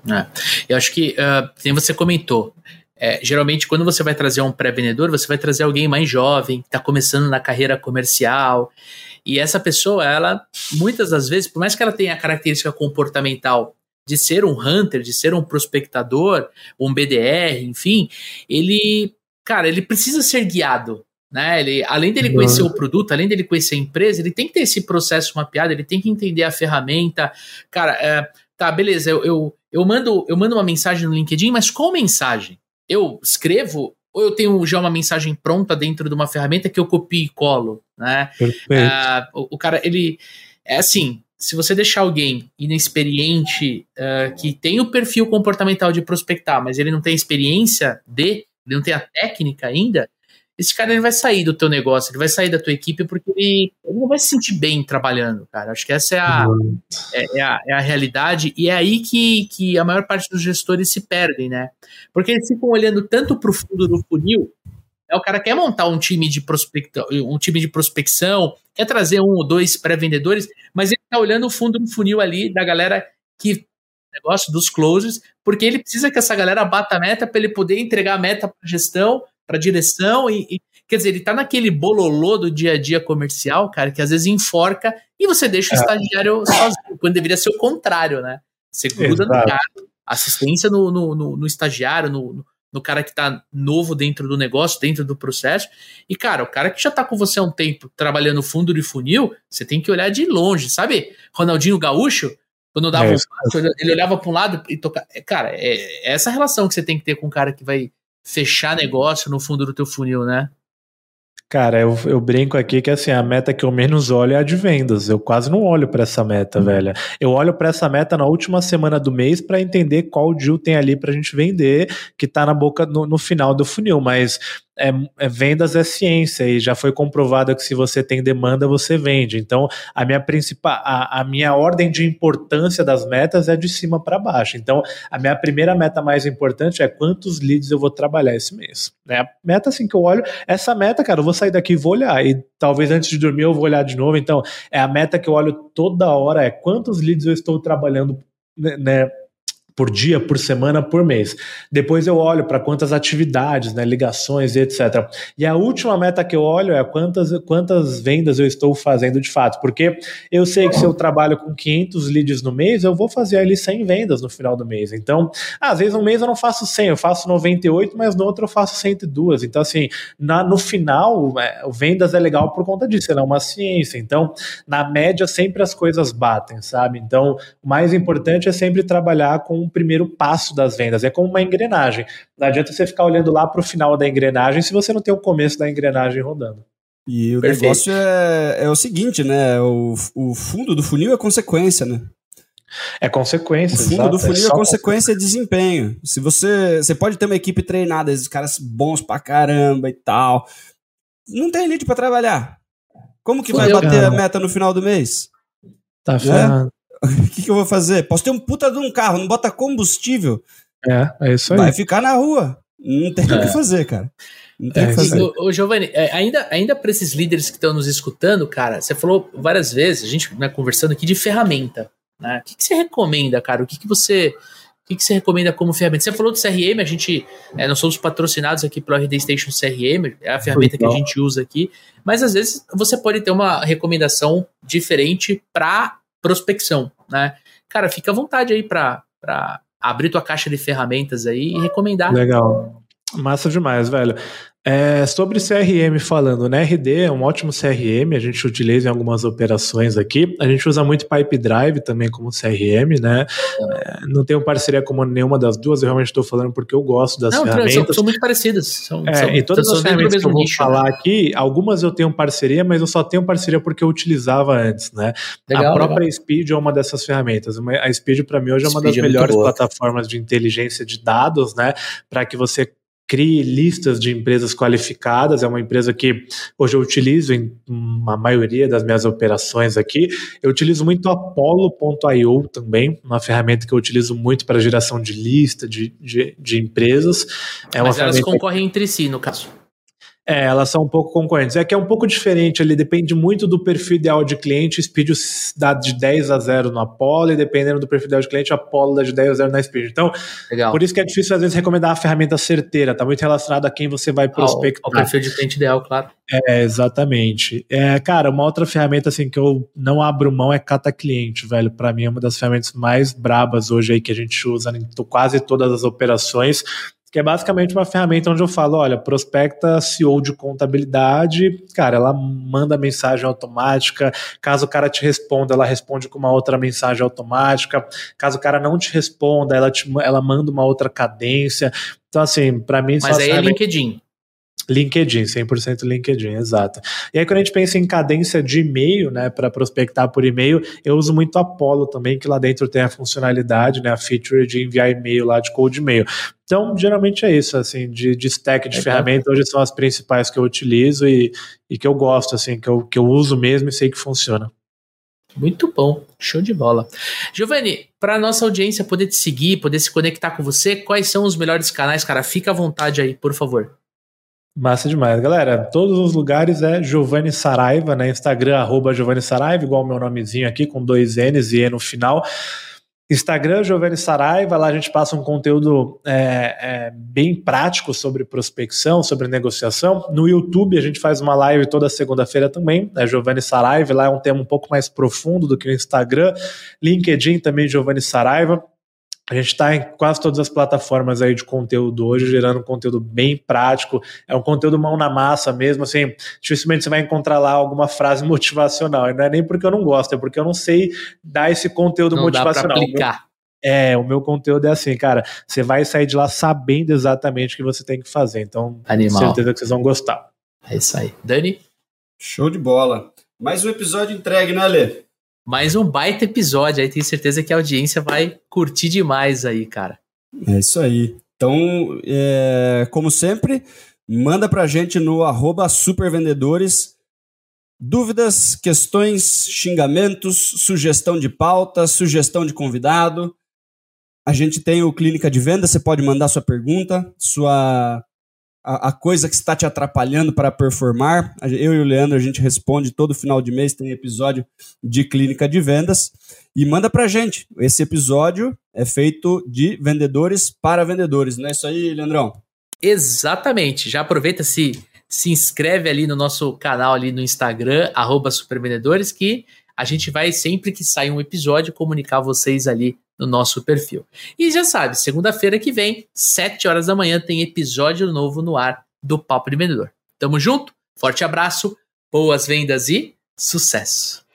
É, eu acho que, uh, você comentou, é, geralmente, quando você vai trazer um pré-vendedor, você vai trazer alguém mais jovem, que está começando na carreira comercial. E essa pessoa, ela, muitas das vezes, por mais que ela tenha a característica comportamental de ser um hunter, de ser um prospectador, um BDR, enfim, ele, cara, ele precisa ser guiado. Né? Ele, além dele conhecer o produto, além dele conhecer a empresa, ele tem que ter esse processo mapeado, ele tem que entender a ferramenta. Cara, é, tá, beleza, eu, eu, eu, mando, eu mando uma mensagem no LinkedIn, mas qual mensagem? Eu escrevo ou eu tenho já uma mensagem pronta dentro de uma ferramenta que eu copio e colo, né? Uh, o, o, cara, ele é assim, se você deixar alguém inexperiente uh, que tem o perfil comportamental de prospectar, mas ele não tem experiência de, ele não tem a técnica ainda, esse cara ele vai sair do teu negócio, ele vai sair da tua equipe porque ele, ele não vai se sentir bem trabalhando, cara. Acho que essa é a, é, é, a, é a realidade e é aí que, que a maior parte dos gestores se perdem, né? Porque eles ficam olhando tanto para o fundo do funil, é, o cara quer montar um time de prospecção, um time de prospecção, quer trazer um ou dois pré-vendedores, mas ele está olhando o fundo do funil ali da galera que negócio dos closes, porque ele precisa que essa galera bata a meta para ele poder entregar a meta para gestão para direção e, e, quer dizer, ele tá naquele bololô do dia a dia comercial, cara, que às vezes enforca e você deixa o é. estagiário sozinho, quando deveria ser o contrário, né? Você gruda Exato. no cara, assistência no, no, no, no estagiário, no, no cara que tá novo dentro do negócio, dentro do processo. E, cara, o cara que já tá com você há um tempo trabalhando fundo de funil, você tem que olhar de longe, sabe? Ronaldinho Gaúcho, quando dava é um passo, ele olhava para um lado e tocava. Cara, é, é essa relação que você tem que ter com o cara que vai fechar negócio no fundo do teu funil, né? Cara, eu, eu brinco aqui que assim, a meta que eu menos olho é a de vendas. Eu quase não olho para essa meta, uhum. velho. Eu olho para essa meta na última semana do mês para entender qual deal tem ali pra gente vender, que tá na boca no, no final do funil, mas é, é, vendas é ciência e já foi comprovado que se você tem demanda, você vende. Então, a minha principal, a, a minha ordem de importância das metas é de cima para baixo. Então, a minha primeira meta mais importante é quantos leads eu vou trabalhar esse mês. Né? Meta assim que eu olho, essa meta, cara, eu vou sair daqui e vou olhar. E talvez antes de dormir eu vou olhar de novo. Então, é a meta que eu olho toda hora, é quantos leads eu estou trabalhando né, né por dia, por semana, por mês. Depois eu olho para quantas atividades, né, ligações e etc. E a última meta que eu olho é quantas, quantas vendas eu estou fazendo de fato, porque eu sei que se eu trabalho com 500 leads no mês, eu vou fazer ali 100 vendas no final do mês. Então, às vezes um mês eu não faço 100, eu faço 98, mas no outro eu faço 102. Então, assim, na, no final, é, vendas é legal por conta disso, é uma ciência. Então, na média, sempre as coisas batem, sabe? Então, o mais importante é sempre trabalhar com primeiro passo das vendas. É como uma engrenagem. Não adianta você ficar olhando lá para o final da engrenagem se você não tem o começo da engrenagem rodando. E o Perfeito. negócio é, é o seguinte, né? O, o fundo do funil é consequência, né? É consequência. O fundo exato, do funil é, é consequência de desempenho. Se você, você pode ter uma equipe treinada, esses caras bons pra caramba e tal, não tem lead para trabalhar. Como que vai bater a meta no final do mês? Tá né? ferrado. O que, que, eu vou fazer? Posso ter um puta de um carro, não bota combustível. É, é isso aí. Vai ficar na rua. Não tem é. o que fazer, cara. Não tem o é, que fazer. Ô, ô Giovanni, é, ainda, ainda para esses líderes que estão nos escutando, cara, você falou várias vezes, a gente né, conversando aqui de ferramenta. Né? O que, que você recomenda, cara? O que, que você. O que, que você recomenda como ferramenta? Você falou do CRM, a gente. É, nós somos patrocinados aqui pelo RD Station CRM, é a ferramenta que a gente usa aqui. Mas às vezes você pode ter uma recomendação diferente para prospecção, né? Cara, fica à vontade aí para abrir tua caixa de ferramentas aí e recomendar. Legal. Massa demais, velho. É, sobre CRM falando, né? RD é um ótimo CRM, a gente utiliza em algumas operações aqui. A gente usa muito Pipe Drive também como CRM, né? É, não tenho parceria com nenhuma das duas, eu realmente estou falando porque eu gosto das não, ferramentas. São, são muito parecidas. São, é, são, e todas as ferramentas que eu vou nicho, falar né? aqui, algumas eu tenho parceria, mas eu só tenho parceria porque eu utilizava antes, né? Legal, a própria legal. Speed é uma dessas ferramentas. A Speed, para mim, hoje é uma Speed das é melhores plataformas de inteligência de dados, né? Para que você crie listas de empresas qualificadas. É uma empresa que hoje eu utilizo em uma maioria das minhas operações aqui. Eu utilizo muito Apollo.io também, uma ferramenta que eu utilizo muito para geração de lista de, de, de empresas. É Mas elas concorrem entre si, no caso. É, elas são um pouco concorrentes. É que é um pouco diferente ali, depende muito do perfil ideal de cliente. Speed dá de 10 a 0 no Apollo, e dependendo do perfil ideal de cliente, o Apollo dá de 10 a 0 na Speed. Então, Legal. por isso que é difícil às vezes recomendar a ferramenta certeira, tá muito relacionado a quem você vai prospectar. Ao, ao perfil de cliente ideal, claro. É, exatamente. É, cara, uma outra ferramenta assim que eu não abro mão é Cata Cliente, velho. Para mim é uma das ferramentas mais brabas hoje aí que a gente usa em quase todas as operações que é basicamente uma ferramenta onde eu falo, olha, prospecta CEO de contabilidade, cara, ela manda mensagem automática, caso o cara te responda, ela responde com uma outra mensagem automática, caso o cara não te responda, ela, te, ela manda uma outra cadência. Então, assim, para mim... Mas aí é LinkedIn. LinkedIn, 100% LinkedIn, exato. E aí, quando a gente pensa em cadência de e-mail, né, para prospectar por e-mail, eu uso muito Apollo também, que lá dentro tem a funcionalidade, né, a feature de enviar e-mail lá de cold e-mail. Então, geralmente é isso, assim, de, de stack de é ferramentas, hoje são as principais que eu utilizo e, e que eu gosto, assim, que eu, que eu uso mesmo e sei que funciona. Muito bom, show de bola. Giovanni, para nossa audiência poder te seguir, poder se conectar com você, quais são os melhores canais, cara? Fica à vontade aí, por favor. Massa demais, galera. Todos os lugares é Giovanni Saraiva, né? Instagram, arroba Giovanni Saraiva, igual o meu nomezinho aqui, com dois N's e E no final. Instagram, Giovanni Saraiva, lá a gente passa um conteúdo é, é, bem prático sobre prospecção, sobre negociação. No YouTube a gente faz uma live toda segunda-feira também, é Giovanni Saraiva, lá é um tema um pouco mais profundo do que o Instagram. LinkedIn também, Giovanni Saraiva. A gente está em quase todas as plataformas aí de conteúdo hoje, gerando conteúdo bem prático. É um conteúdo mão na massa mesmo, assim, dificilmente você vai encontrar lá alguma frase motivacional. E não é nem porque eu não gosto, é porque eu não sei dar esse conteúdo não motivacional. Dá pra aplicar. É, o meu conteúdo é assim, cara, você vai sair de lá sabendo exatamente o que você tem que fazer. Então, Animal. certeza que vocês vão gostar. É isso aí. Dani? Show de bola. Mais um episódio entregue, né, Lê? Mais um baita episódio aí, tenho certeza que a audiência vai curtir demais aí, cara. É isso aí. Então, é, como sempre, manda pra gente no arroba supervendedores dúvidas, questões, xingamentos, sugestão de pauta, sugestão de convidado. A gente tem o Clínica de Venda, você pode mandar sua pergunta, sua a, a, coisa que está te atrapalhando para performar. Eu e o Leandro, a gente responde todo final de mês, tem episódio de clínica de vendas. E manda para gente. Esse episódio é feito de vendedores para vendedores, não é isso aí, Leandrão? Exatamente. Já aproveita se se inscreve ali no nosso canal ali no Instagram, supervendedores, que a gente vai sempre que sair um episódio comunicar vocês ali no nosso perfil. E já sabe, segunda-feira que vem, 7 horas da manhã, tem episódio novo no ar do Papo de Vendedor. Tamo junto, forte abraço, boas vendas e sucesso!